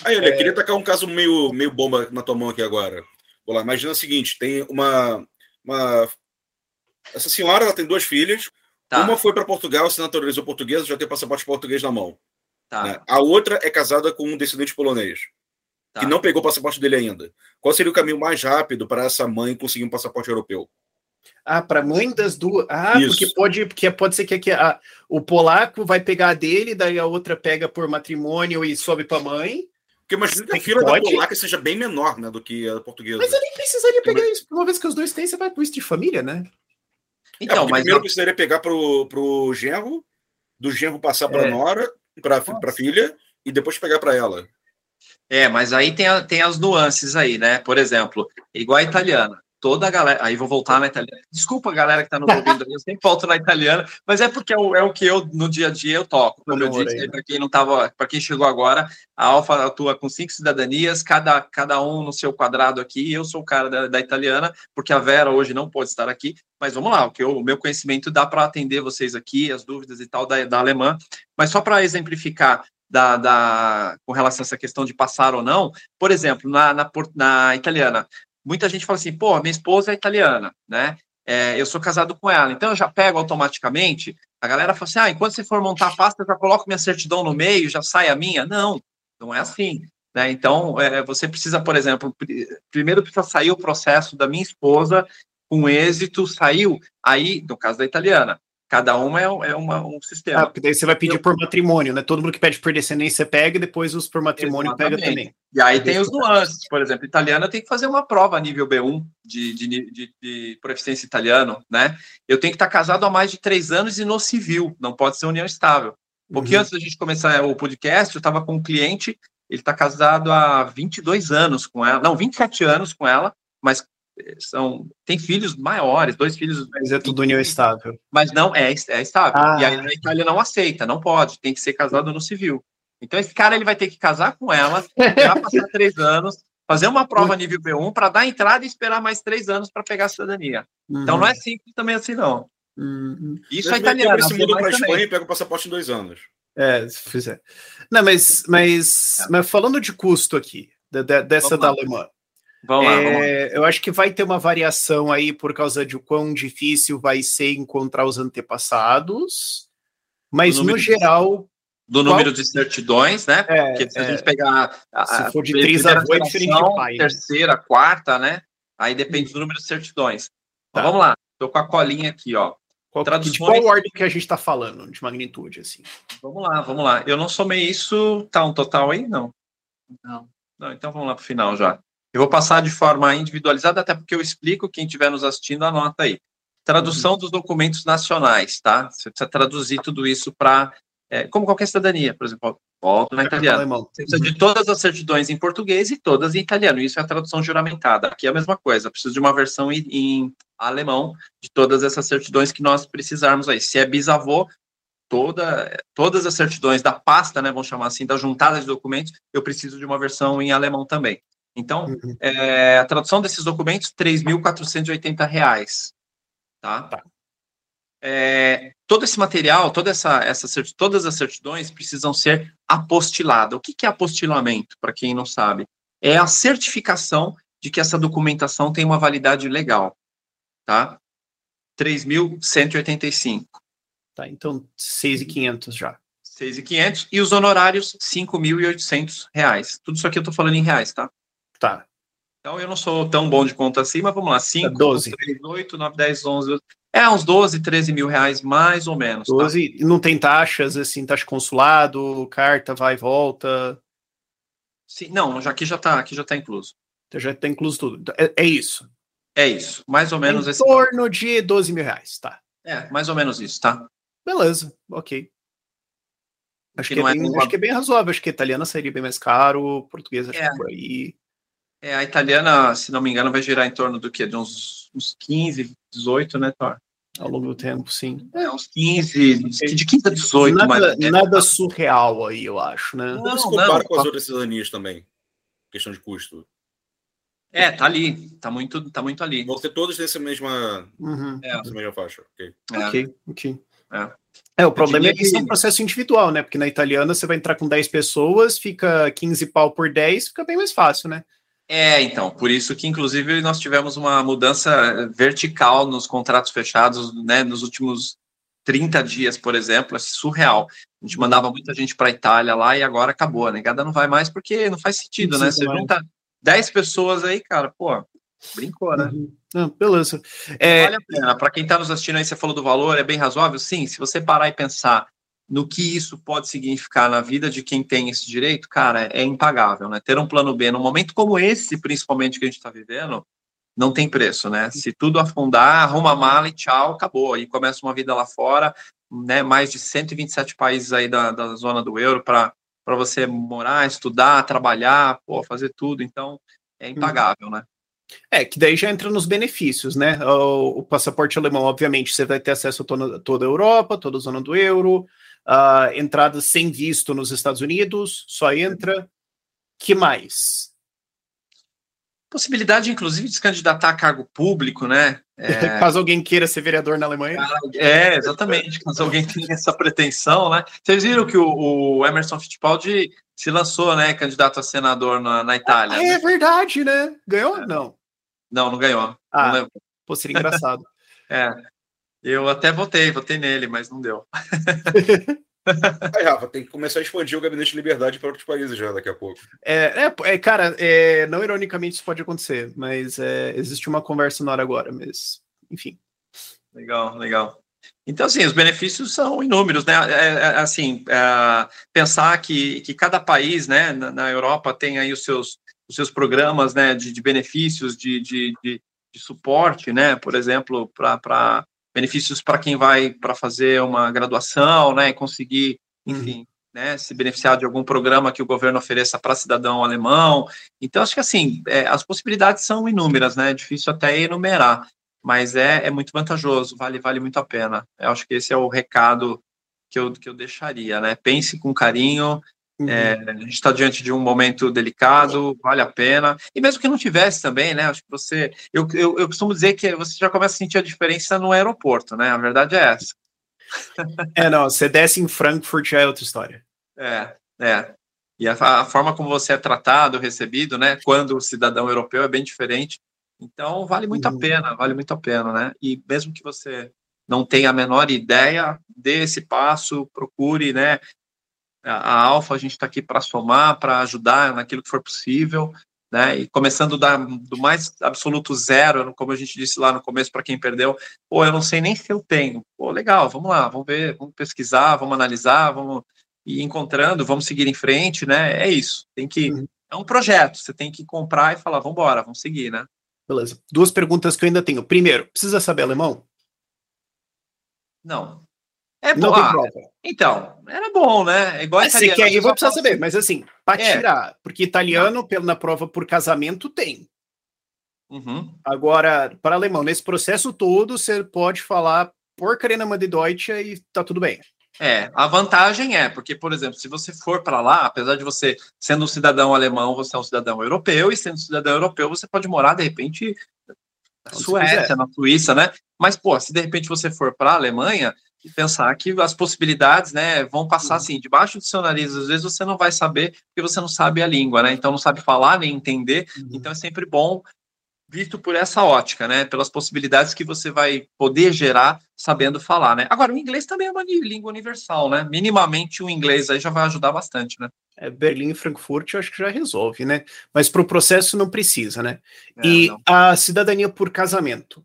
Aí, olha, é... queria tacar um caso meio, meio bomba na tua mão aqui agora. Vou lá, imagina o seguinte: tem uma. uma... Essa senhora ela tem duas filhas. Tá. Uma foi para Portugal, se naturalizou portuguesa, já tem passaporte português na mão. Tá. Né? A outra é casada com um descendente polonês. Tá. Que não pegou o passaporte dele ainda. Qual seria o caminho mais rápido para essa mãe conseguir um passaporte europeu? Ah, para mãe das duas. Ah, Isso. porque pode, porque pode ser que aqui a, o polaco vai pegar a dele, daí a outra pega por matrimônio e sobe para mãe. Porque imagina que a fila da polaca seja bem menor né, do que a portuguesa. Mas eu nem precisaria pegar isso. Uma vez que os dois têm, você vai pro de família, né? Então, é, mas primeiro eu... precisaria pegar pro, pro genro, do genro passar para é. nora, para para filha e depois pegar para ela. É, mas aí tem, a, tem as nuances aí, né? Por exemplo, igual a italiana toda a galera. Aí vou voltar na italiana. Desculpa, galera que está nos ouvindo, eu sempre volto na italiana, mas é porque é o, é o, que eu, no dia a dia, eu toco. Como eu disse, para quem não estava, para quem chegou agora, a Alfa atua com cinco cidadanias, cada, cada um no seu quadrado aqui. Eu sou o cara da, da italiana, porque a Vera hoje não pode estar aqui. Mas vamos lá, o que eu, o meu conhecimento dá para atender vocês aqui, as dúvidas e tal da, da alemã. Mas só para exemplificar, da, da, com relação a essa questão de passar ou não, por exemplo, na, na, na italiana, muita gente fala assim, pô, minha esposa é italiana, né? É, eu sou casado com ela, então eu já pego automaticamente. A galera fala assim: ah, enquanto você for montar a pasta, eu já coloco minha certidão no meio, já sai a minha. Não, não é assim. Né? Então, é, você precisa, por exemplo, primeiro precisa sair o processo da minha esposa com êxito, saiu, aí, no caso da italiana, Cada uma é, é uma, um sistema. Ah, porque daí você vai pedir por matrimônio, né? Todo mundo que pede por descendência pega e depois os por matrimônio Exatamente. pega também. E aí tem os nuances. Por exemplo, italiana tem que fazer uma prova a nível B1 de, de, de, de proficiência italiano, né? Eu tenho que estar casado há mais de três anos e no civil, não pode ser união estável. Um pouquinho uhum. antes da gente começar o podcast, eu estava com um cliente, ele está casado há 22 anos com ela, não, 27 anos com ela, mas são tem filhos maiores, dois filhos. Mas é tudo união estável. Mas não é, é estável. Ah. E aí a Itália não aceita, não pode, tem que ser casado no civil. Então esse cara ele vai ter que casar com ela, já passar três anos, fazer uma prova nível B1 para dar entrada e esperar mais três anos para pegar a cidadania. Uhum. Então não é simples também assim não. Uhum. Isso é italiano. Se muda para Espanha e pega o passaporte em dois anos. É, se fizer. Não, mas, mas, é. mas falando de custo aqui, de, de, dessa da alemã. Vamos lá, vamos lá. É, eu acho que vai ter uma variação aí por causa de quão difícil vai ser encontrar os antepassados, mas no geral. Do qual... número de certidões, né? É, Porque se é, a gente pegar. A, se for de três avô, é diferente de pai. Né? Terceira, né? quarta, né? Aí depende do número de certidões. Tá. vamos lá, estou com a colinha aqui, ó. Qual, Traduções... De qual ordem que a gente está falando, de magnitude, assim? Vamos lá, vamos lá. Eu não somei isso. Tá um total aí? Não. Não. Não então vamos lá para o final já. Eu vou passar de forma individualizada, até porque eu explico, quem estiver nos assistindo, anota aí. Tradução uhum. dos documentos nacionais, tá? Você precisa traduzir tudo isso para. É, como qualquer cidadania, por exemplo, volto na italiana. Você precisa de todas as certidões em português e todas em italiano. Isso é a tradução juramentada. Aqui é a mesma coisa. Preciso de uma versão em, em alemão de todas essas certidões que nós precisarmos aí. Se é bisavô, toda, todas as certidões da pasta, né, vamos chamar assim, da juntada de documentos, eu preciso de uma versão em alemão também. Então, uhum. é, a tradução desses documentos, R$ 3.480. Tá? tá. É, todo esse material, toda essa, essa, todas as certidões precisam ser apostiladas. O que, que é apostilamento, para quem não sabe? É a certificação de que essa documentação tem uma validade legal. Tá? 3.185. Tá, então 6.500 já. 6.500 e os honorários 5.800 reais. Tudo isso aqui eu tô falando em reais, tá? Tá. Então eu não sou tão bom de conta assim, mas vamos lá. 5, 12. 3, 8, 9, 10, 11. É uns 12, 13 mil reais, mais ou menos. tá? 12, e não tem taxas, assim, taxa de consulado, carta, vai e volta. Sim, não, já aqui já tá, aqui já tá incluso. então Já tá incluso tudo. É, é isso. É isso, mais ou menos em esse. torno de 12 mil reais, tá. É, mais ou menos isso, tá? Beleza, ok. Acho Que que, é é bem, tão acho que é bem razoável. Acho que a italiana sairia bem mais caro, portuguesa acho É. que por aí. É, a italiana, se não me engano, vai girar em torno do quê? De uns, uns 15, 18, né, Thor? Ao longo do tempo, sim. É, uns 15, de 15 a 18, nada, mais ou menos. nada surreal aí, eu acho, né? Não, Como se compara não, com as outras cidadanias também? Questão de custo. É, tá ali, tá muito, tá muito ali. Vão ter todos nessa mesma, Uhum. É. nessa mesma faixa. ok. É. Ok, ok. É. É, o problema é que isso é um processo individual, né? Porque na italiana você vai entrar com 10 pessoas, fica 15 pau por 10, fica bem mais fácil, né? É, então, por isso que, inclusive, nós tivemos uma mudança vertical nos contratos fechados, né, nos últimos 30 dias, por exemplo, é surreal. A gente mandava muita gente para a Itália lá e agora acabou. A negada não vai mais porque não faz sentido, Não né? Você mais. junta 10 pessoas aí, cara, pô, brincou, né? Uhum. Ah, beleza. É, Vale a pena. Para quem está nos assistindo aí, você falou do valor, é bem razoável? Sim, se você parar e pensar no que isso pode significar na vida de quem tem esse direito, cara, é impagável, né? Ter um plano B num momento como esse, principalmente que a gente está vivendo, não tem preço, né? Se tudo afundar, arruma a mala e tchau, acabou. Aí começa uma vida lá fora, né? Mais de 127 países aí da, da zona do euro para você morar, estudar, trabalhar, pô, fazer tudo. Então, é impagável, né? É, que daí já entra nos benefícios, né? O, o passaporte alemão, obviamente, você vai ter acesso a toda, toda a Europa, toda a zona do euro, a entrada sem visto nos Estados Unidos, só entra. Que mais? Possibilidade, inclusive, de se candidatar a cargo público, né? É, Caso alguém queira ser vereador na Alemanha. é, exatamente. Caso alguém tenha essa pretensão, né? Vocês viram que o, o Emerson Fittipaldi se lançou, né? Candidato a senador na, na Itália. Ah, é verdade, né? Ganhou? Não. Não, não ganhou. Ah. Não. Pô, seria engraçado. É. Eu até votei, votei nele, mas não deu. Aí, Rafa, tem que começar a expandir o gabinete de liberdade para outros países já daqui a pouco. É, é, é, cara, é, não ironicamente isso pode acontecer, mas é, existe uma conversa na hora agora, mas enfim. Legal, legal. Então, assim, os benefícios são inúmeros, né? É, é, assim, é, pensar que, que cada país, né, na, na, Europa tem aí os seus, os seus programas, né, de, de benefícios, de, de, de, de, suporte, né? Por exemplo, para benefícios para quem vai para fazer uma graduação, né, e conseguir, enfim, uhum. né, se beneficiar de algum programa que o governo ofereça para cidadão alemão. Então, acho que assim, é, as possibilidades são inúmeras, né? É difícil até enumerar, mas é, é muito vantajoso, vale, vale muito a pena. Eu acho que esse é o recado que eu, que eu deixaria, né? Pense com carinho. Uhum. É, a gente está diante de um momento delicado, vale a pena. E mesmo que não tivesse também, né? Acho que você. Eu, eu, eu costumo dizer que você já começa a sentir a diferença no aeroporto, né? A verdade é essa. É, não, você desce em Frankfurt já é outra história. É, é. E a, a, forma como você é tratado, recebido, né? Quando o cidadão europeu é bem diferente. Então, vale muito uhum. a pena, vale muito a pena, né? E mesmo que você não tenha a menor ideia, dê esse passo, procure, né? A, a Alfa, a gente está aqui para somar, para ajudar naquilo que for possível, né? E começando da, do mais absoluto zero, como a gente disse lá no começo, para quem perdeu, pô, eu não sei nem se eu tenho. Pô, legal, vamos lá, vamos ver, vamos pesquisar, vamos analisar, vamos ir encontrando, vamos seguir em frente, né? É isso. Tem que. Uhum. É um projeto, você tem que comprar e falar, vamos embora, vamos seguir, né? Beleza. Duas perguntas que eu ainda tenho. Primeiro, precisa saber alemão? Não. É bom. Ah, então, era bom, né? É igual É, você quer, eu vou precisar saber, mas assim, para é. tirar, porque italiano, pelo, na prova por casamento, tem. Uhum. Agora, para alemão, nesse processo todo, você pode falar porcaria na de Deutsche e tá tudo bem. É, a vantagem é, porque, por exemplo, se você for para lá, apesar de você sendo um cidadão alemão, você é um cidadão europeu, e sendo um cidadão europeu, você pode morar, de repente, na Suécia, na Suíça, né? Mas, pô, se de repente você for para a Alemanha, e pensar que as possibilidades, né, vão passar assim, debaixo do seu nariz, às vezes você não vai saber, porque você não sabe a língua, né? Então não sabe falar nem entender, Uhum. então é sempre bom visto por essa ótica, né? Pelas possibilidades que você vai poder gerar sabendo falar, né? Agora, o inglês também é uma língua universal, né? Minimamente o inglês aí já vai ajudar bastante, né? É, Berlim e Frankfurt eu acho que já resolve, né? Mas para o processo não precisa, né? É, e não. a cidadania por casamento.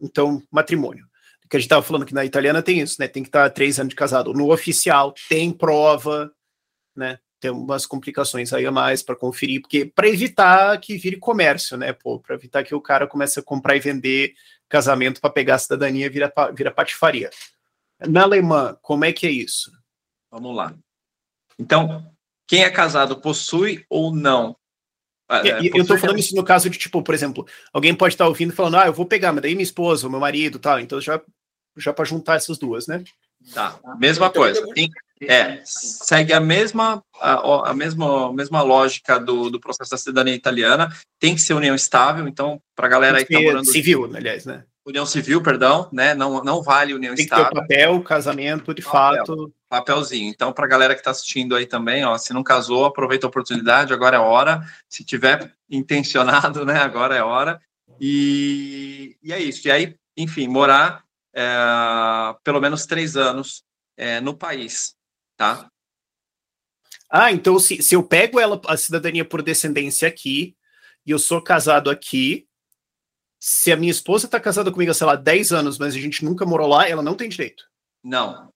Então, matrimônio. Que a gente estava falando que na italiana tem isso, né? Tem que estar três anos de casado. No oficial tem prova, né? Tem umas complicações aí a mais para conferir, porque para evitar que vire comércio, né? Pô, para evitar que o cara comece a comprar e vender casamento para pegar a cidadania vira, vira patifaria. Na alemã, como é que é isso? Vamos lá. Então, quem é casado possui ou não? É, é eu estou falando isso no caso de, tipo, por exemplo, alguém pode estar ouvindo falando, ah, eu vou pegar, mas daí minha esposa, meu marido tal. Então, já, já para juntar essas duas, né? Tá, mesma coisa. É, segue a mesma, a, a mesma, a mesma lógica do, do processo da cidadania italiana. Tem que ser união estável, então, para a galera aí que está morando. Civil, aliás, né? União civil, perdão, né? Não, não vale união Tem que ter papel, casamento, de papel, fato. Papelzinho. Então, para a galera que está assistindo aí também, ó, se não casou, aproveita a oportunidade, agora é hora. Se tiver intencionado, né? Agora é hora. E, e é isso. E aí, enfim, morar é, pelo menos três anos é, no país, tá? Ah, então se, se eu pego ela, a cidadania por descendência aqui, e eu sou casado aqui, se a minha esposa está casada comigo há, sei lá, 10 anos, mas a gente nunca morou lá, ela não tem direito. Não.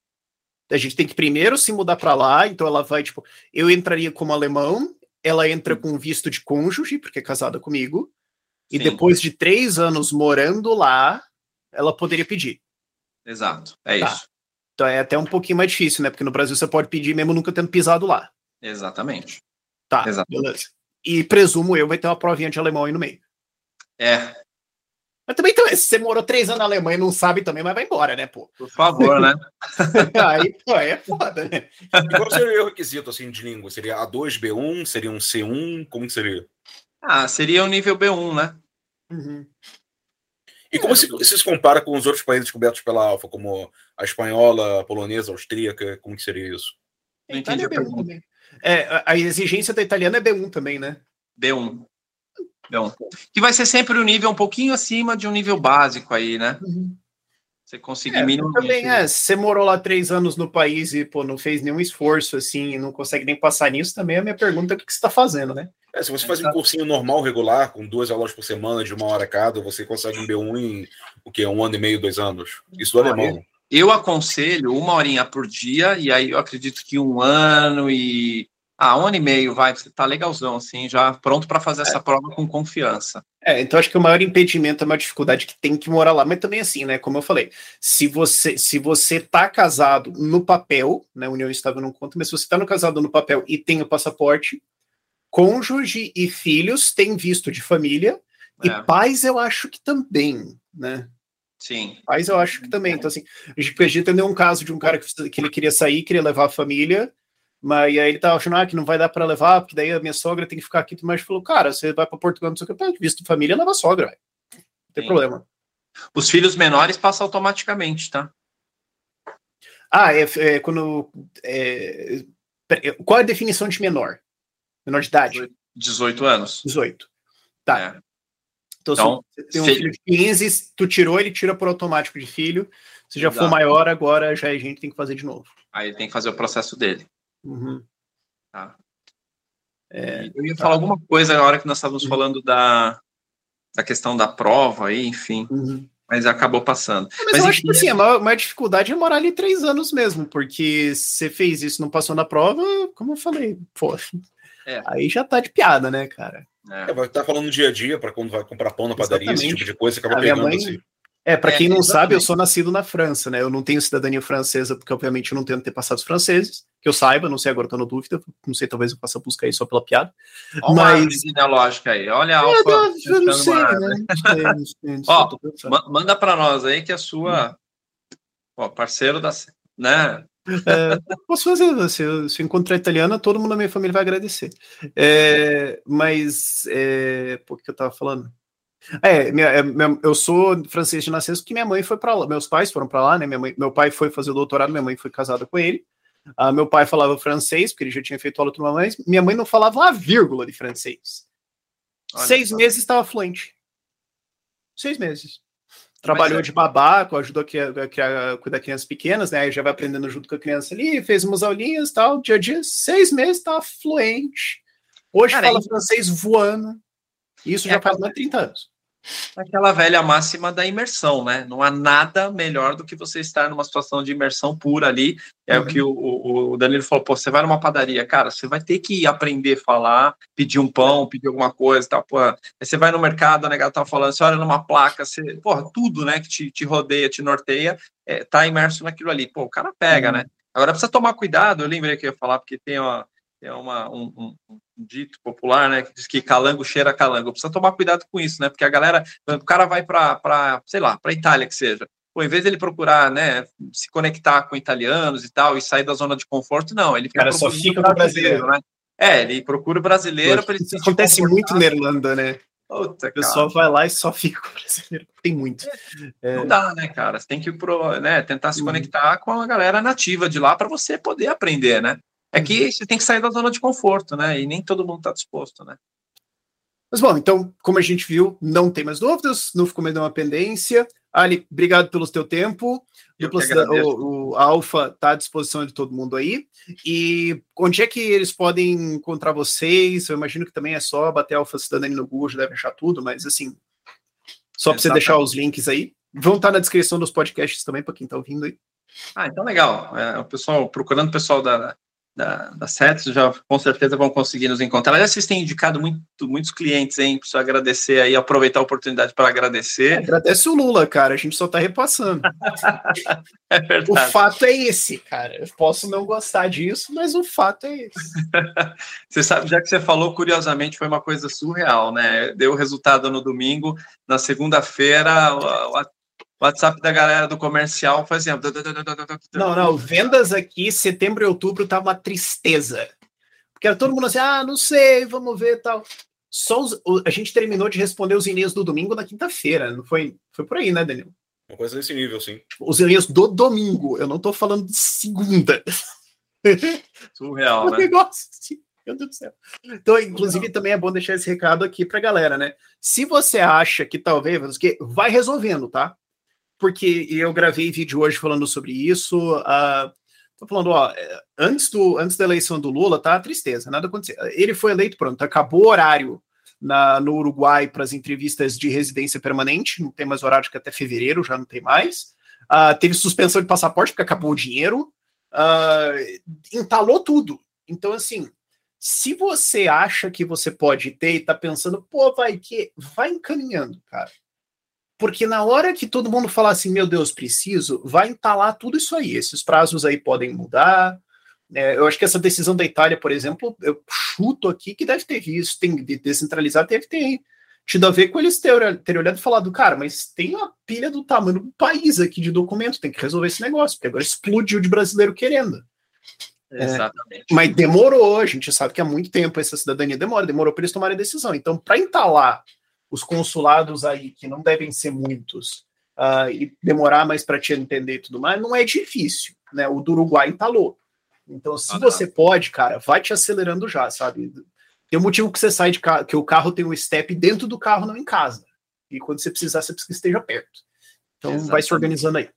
A gente tem que primeiro se mudar para lá, então ela vai, tipo, eu entraria como alemão, ela entra com visto de cônjuge, porque é casada comigo, Sim. e depois de três anos morando lá, ela poderia pedir. Exato, é tá. isso. Então é até um pouquinho mais difícil, né? Porque no Brasil você pode pedir mesmo nunca tendo pisado lá. Exatamente. Tá, Exatamente. beleza. E presumo eu vai ter uma provinha de alemão aí no meio. É, mas também, então, se você morou três anos na Alemanha e não sabe também, mas vai embora, né, pô? Por favor, né? aí, pô, aí é foda, né? E qual seria o requisito, assim, de língua? Seria A2, B1? Seria um C1? Como seria? Ah, seria o nível B1, né? Uhum. E como é, se, se, se compara com os outros países descobertos pela Alfa, como a espanhola, a polonesa, a austríaca, como que seria isso? Não entendi a B1 É, a exigência da italiana é B1 também, né? B1. Então, que vai ser sempre um nível um pouquinho acima de um nível básico aí, né? Uhum. Você conseguir é, minimamente. Também é, você morou lá três anos no país e pô, não fez nenhum esforço assim, e não consegue nem passar nisso, também é a minha pergunta: o que, que você está fazendo, né? É, se você faz um cursinho normal, regular, com duas aulas por semana, de uma hora cada, você consegue um B1 em o quê? Um ano e meio, dois anos. Isso do alemão. Eu aconselho uma horinha por dia, e aí eu acredito que um ano e ah, um ano e meio, vai, você tá legalzão, assim, já pronto para fazer é. essa prova com confiança. É, então acho que o maior impedimento é uma dificuldade que tem que morar lá, mas também assim, né, como eu falei, se você se você tá casado no papel, né, união estável não conta, mas se você tá no casado no papel e tem o passaporte, cônjuge e filhos têm visto de família, é. e pais eu acho que também, né? Sim. Pais eu acho que também, então assim, a gente ter um caso de um cara que, que ele queria sair, queria levar a família, mas aí ele tava achando ah, que não vai dar para levar, porque daí a minha sogra tem que ficar aqui. Mas falou, cara, você vai para Portugal, não sei o que, tá, visto família, leva a sogra, véio. não tem Sim. problema. Os filhos menores passam automaticamente, tá? Ah, é, é quando. É, qual é a definição de menor? Menor de idade? 18 anos. 18. Tá. É. Então, então, se você tem um filho de 15, tu tirou, ele tira por automático de filho. Se já Exato. for maior, agora já a gente tem que fazer de novo. Aí tem que fazer o processo dele. Uhum. Tá. É, eu ia falar alguma coisa na hora que nós estávamos uhum. falando da, da questão da prova aí, enfim. Uhum. Mas acabou passando. Mas, mas eu acho que assim, a maior, maior, dificuldade é morar ali três anos mesmo, porque você fez isso, não passou na prova, como eu falei, pô, é. aí já tá de piada, né, cara? É. vai estar tá falando dia a dia para quando vai comprar pão na padaria, Exatamente. esse tipo de coisa, você acaba a pegando mãe, assim. É, para é, quem não exatamente. sabe, eu sou nascido na França, né? Eu não tenho cidadania francesa, porque obviamente eu não tenho antepassados franceses, que eu saiba, não sei agora, tô na dúvida, não sei, talvez eu faça busca aí só pela piada. Olha mas... genealógica aí, olha a é, Alfa. Eu, eu não sei, né? Ó, manda para nós aí que a sua ó, parceiro da, né? É, posso fazer, se eu, se eu encontrar italiana, todo mundo da minha família vai agradecer. É, mas, é, por que eu tava falando? É, minha, é, minha, eu sou francês de nascença porque minha mãe foi para lá, meus pais foram para lá, né? Mãe, meu pai foi fazer o doutorado, minha mãe foi casada com ele. Uh, meu pai falava francês, porque ele já tinha feito aula com mamãe. Minha mãe não falava uma vírgula de francês. Olha Seis meses estava fluente. Seis meses. Trabalhou é. de babá, ajudou a, a, a cuidar de crianças pequenas, né? Aí já vai aprendendo junto com a criança ali, fez umas aulinhas tal, dia a dia, seis meses, tá fluente. Hoje Cara, fala francês voando. Isso é já faz mais de 30 anos. Aquela velha máxima da imersão, né? Não há nada melhor do que você estar numa situação de imersão pura ali. É uhum. o que o, o, Danilo falou, pô, você vai numa padaria, cara, você vai ter que aprender a falar, pedir um pão, pedir alguma coisa, tal, pô. Aí você vai no mercado, a negada tá falando, você olha numa placa, você, porra, tudo, né, que te, te rodeia, te norteia, é, tá imerso naquilo ali. Pô, o cara pega, uhum. né? Agora precisa tomar cuidado, eu lembrei que eu ia falar, porque tem uma, é uma, um, um, um, dito popular, né, que diz que calango cheira calango. Precisa tomar cuidado com isso, né, porque a galera, o cara vai para, sei lá, para Itália que seja. Pô, em vez dele procurar, né, se conectar com italianos e tal, e sair da zona de conforto, não, ele fica cara só fica com brasileiro, né? É, ele procura o brasileiro para ele Isso acontece muito na Irlanda, né? O pessoal vai lá e só fica com o brasileiro. Tem muito. É. Não dá, né, cara? Você tem que pro, né, tentar se uhum. conectar com a galera nativa de lá para você poder aprender, né? É que você tem que sair da zona de conforto, né? E nem todo mundo está disposto, né? Mas bom, então, como a gente viu, não tem mais dúvidas, não ficou mais uma pendência. Ali, obrigado pelo teu tempo. O, o Alfa está à disposição de todo mundo aí. E onde é que eles podem encontrar vocês? Eu imagino que também é só bater Alfa Cidadania no Google, já deve achar tudo, mas assim, só para você deixar os links aí. Vão estar tá na descrição dos podcasts também, para quem está ouvindo aí. Ah, então legal. É, o pessoal, procurando o pessoal da, da, da SETS, já com certeza vão conseguir nos encontrar. Aliás, vocês têm indicado muito, muitos clientes, hein? Preciso agradecer aí, aproveitar a oportunidade para agradecer. Agradece o Lula, cara, a gente só está repassando. é verdade. O fato é esse, cara. Eu posso não gostar disso, mas o fato é esse. você sabe, já que você falou, curiosamente, foi uma coisa surreal, né? Deu resultado no domingo, na segunda-feira, WhatsApp da galera do comercial fazendo. Não, não, vendas aqui, setembro e outubro tá uma tristeza. Porque era todo mundo assim, ah, não sei, vamos ver tal. Só os, a gente terminou de responder os e-mails do domingo na quinta-feira, não foi? Foi por aí, né, Daniel? Uma coisa desse nível, sim. Os e-mails do domingo, eu não tô falando de segunda. Surreal, um né? Negócio, assim, meu Deus do céu. Então, inclusive, também é bom deixar esse recado aqui pra galera, né? Se você acha que talvez, que vai resolvendo, tá? Porque eu gravei vídeo hoje falando sobre isso. Uh, tô falando, ó, antes, do, antes da eleição do Lula, tá tristeza, nada aconteceu. Ele foi eleito, pronto, acabou o horário na, no Uruguai para as entrevistas de residência permanente, não tem mais horário que até fevereiro, já não tem mais. Uh, teve suspensão de passaporte porque acabou o dinheiro. Uh, entalou tudo. Então, assim, se você acha que você pode ter e tá pensando, pô, vai que vai encaminhando, cara. Porque na hora que todo mundo falar assim, meu Deus, preciso, vai entalar tudo isso aí. Esses prazos aí podem mudar. É, eu acho que essa decisão da Itália, por exemplo, eu chuto aqui que deve ter visto, tem de descentralizar, deve ter tido a ver com eles terem, ter olhado e falado, cara, mas tem uma pilha do tamanho do país aqui de documento, tem que resolver esse negócio, porque agora explodiu de brasileiro querendo. É, Exatamente. Mas demorou, a gente sabe que há muito tempo essa cidadania demora, demorou para eles tomarem a decisão. Então, para entalar os consulados aí, que não devem ser muitos, uh, e demorar mais para te entender e tudo mais, não é difícil, né? O do Uruguai entalou. Então, se ah, você não. pode, cara, vai te acelerando já, sabe? Tem um motivo que você sai de carro, que o carro tem um step dentro do carro, não em casa. E quando você precisar, você precisa que esteja perto. Então, exatamente. vai se organizando aí.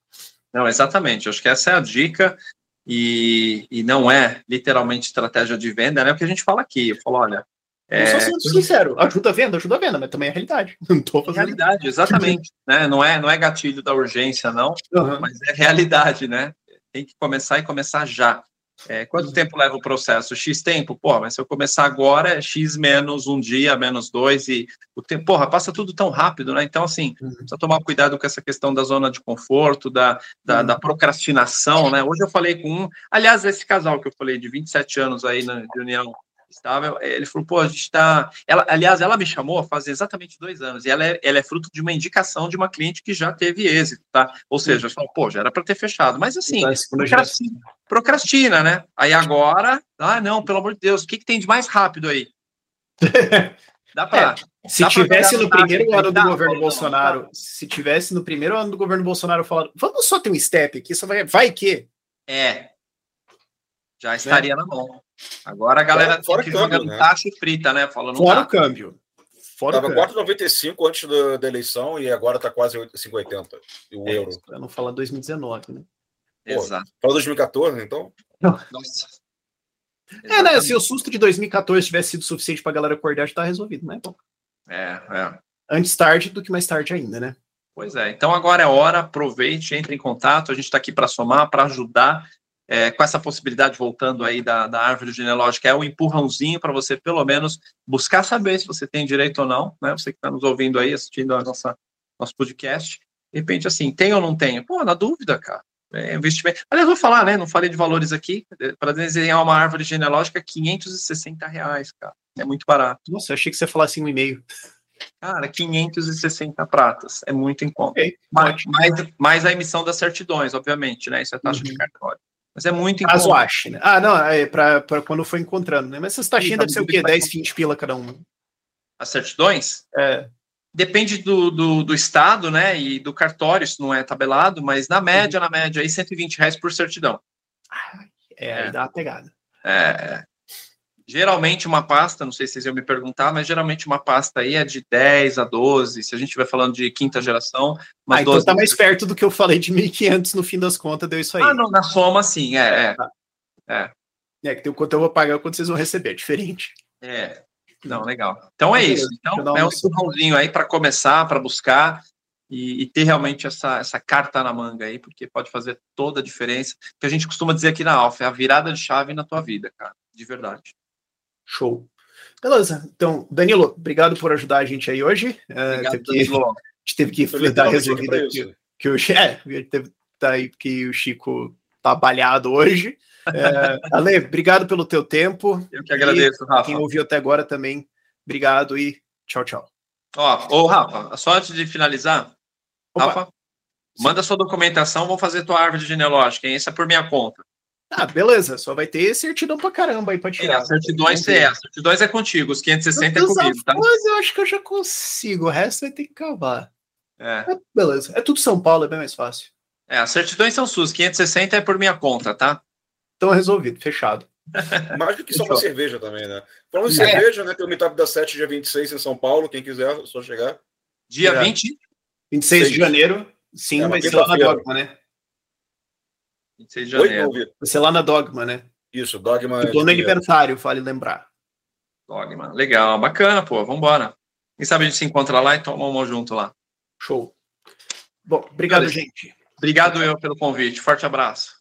Não, exatamente. Eu acho que essa é a dica. E, e não é literalmente estratégia de venda, né? O que a gente fala aqui. Eu falo, olha, é, só sendo sincero, ajuda a venda, ajuda a venda, mas também é realidade. Não tô fazendo... Realidade, exatamente. né? não, é, não é gatilho da urgência, não, uhum. mas é realidade, né? Tem que começar e começar já. É, quanto uhum. tempo leva o processo? X tempo? Pô, mas se eu começar agora é X menos um dia, menos dois, e o tempo, porra, passa tudo tão rápido, né? Então, assim, uhum. precisa tomar cuidado com essa questão da zona de conforto, da, da, uhum. da, procrastinação, né? Hoje eu falei com um, aliás, esse casal que eu falei de 27 anos aí na reunião estava, ele falou, pô, a gente está. Aliás, ela me chamou faz exatamente dois anos, e ela é, ela é fruto de uma indicação de uma cliente que já teve êxito, tá? Ou seja, falei, pô, já era para ter fechado, mas assim, procrastina, procrastina, né? Aí agora, ah, não, pelo amor de Deus, o que, que tem de mais rápido aí? Dá para. É, se tivesse no primeiro ano do governo Bolsonaro, se tivesse no primeiro ano do governo Bolsonaro falando, vamos só ter um step aqui, só vai, vai que. É. Já estaria é. na mão. Agora a galera fora, fica jogando né? taxa frita, né? Falando fora o câmbio. Fora Tava 4,95 antes da, da, eleição e agora tá quase 5,80 o é, euro. Para não falar 2019, né? Pô, Exato. Fala 2014, então? Nossa. É, né? Se o susto de 2014 tivesse sido suficiente para a galera acordar, já tá resolvido, né? Bom. É, é. Antes tarde do que mais tarde ainda, né? Pois é. Então agora é hora, aproveite, entre em contato. A gente está aqui para somar, para ajudar é, com essa possibilidade, voltando aí da, da árvore genealógica, é um empurrãozinho para você, pelo menos, buscar saber se você tem direito ou não, né? Você que está nos ouvindo aí, assistindo a nossa, nosso podcast. De repente, assim, tem ou não tem? Pô, na dúvida, cara. É investimento. Aliás, vou falar, né? Não falei de valores aqui. Para desenhar uma árvore genealógica, 560 reais, cara. É muito barato. Nossa, eu achei que você falasse um e-mail. Cara, 560 pratas. É muito em conta. Okay, mais, mais, mais, a emissão das certidões, obviamente, né? Isso é taxa uhum. de cartório. Mas é muito Caso ache, né? Ah, não, é para quando for encontrando, né? Mas essas taxinhas devem ser o quê? 10, 20 pila cada uma. As certidões? É. Depende do, do, do, estado, né? E do cartório, isso não é tabelado, mas na média, uhum. na média, aí 120 reais por certidão. É, é. dá uma pegada. É, é. Geralmente uma pasta, não sei se vocês iam me perguntar, mas geralmente uma pasta aí é de 10 a 12, se a gente estiver falando de quinta geração. Mas ah, 12... então tá mais perto do que eu falei de 1.500 no fim das contas, deu isso aí. Ah, não, na soma sim, é. É, tá. é. é que tem o quanto eu vou pagar quando vocês vão receber, é diferente. É, não, legal. Então é isso. Então é um empurrãozinho aí para começar, para buscar e, e, ter realmente essa, essa carta na manga aí, porque pode fazer toda a diferença. Que a gente costuma dizer aqui na Alfa, é a virada de chave na tua vida, cara, de verdade. Show. Beleza. Então, Danilo, obrigado por ajudar a gente aí hoje. É, obrigado, teve que, a gente teve que dar resolvida que, que o é, teve tá aí que o Chico tá balhado hoje. É, Ale, obrigado pelo teu tempo. Eu que agradeço, Rafa. Quem ouviu até agora também, obrigado e tchau, tchau. Ó, ô Rafa, só antes de finalizar, Opa. Rafa, manda sua documentação, vou fazer tua árvore genealógica, hein? Essa é por minha conta. Ah, beleza, só vai ter certidão pra caramba aí pra tirar. É, certidões é, a certidões é contigo, os 560 é comigo, tá? Mas eu acho que eu já consigo, o resto vai ter que cavar. É. é. beleza, é tudo São Paulo, é bem mais fácil. É, as certidões são suas, 560 é por minha conta, tá? Então resolvido, fechado. Mais do que só uma cerveja também, né? Falando em é. cerveja, né? Tem o Meetup da 7, dia 26 em São Paulo, quem quiser, é só chegar. Dia é. 20? 26 de janeiro, sim, é, vai ser lá na Dogma, né? 26 de janeiro. Oi, ser lá na Dogma, né? Isso, Dogma. Estou no aniversário, vale lembrar. Dogma, legal, bacana, pô, vambora. Quem sabe a gente se encontra lá e toma uma junto lá. Show. Bom, obrigado, gente. Obrigado eu pelo convite. Forte abraço.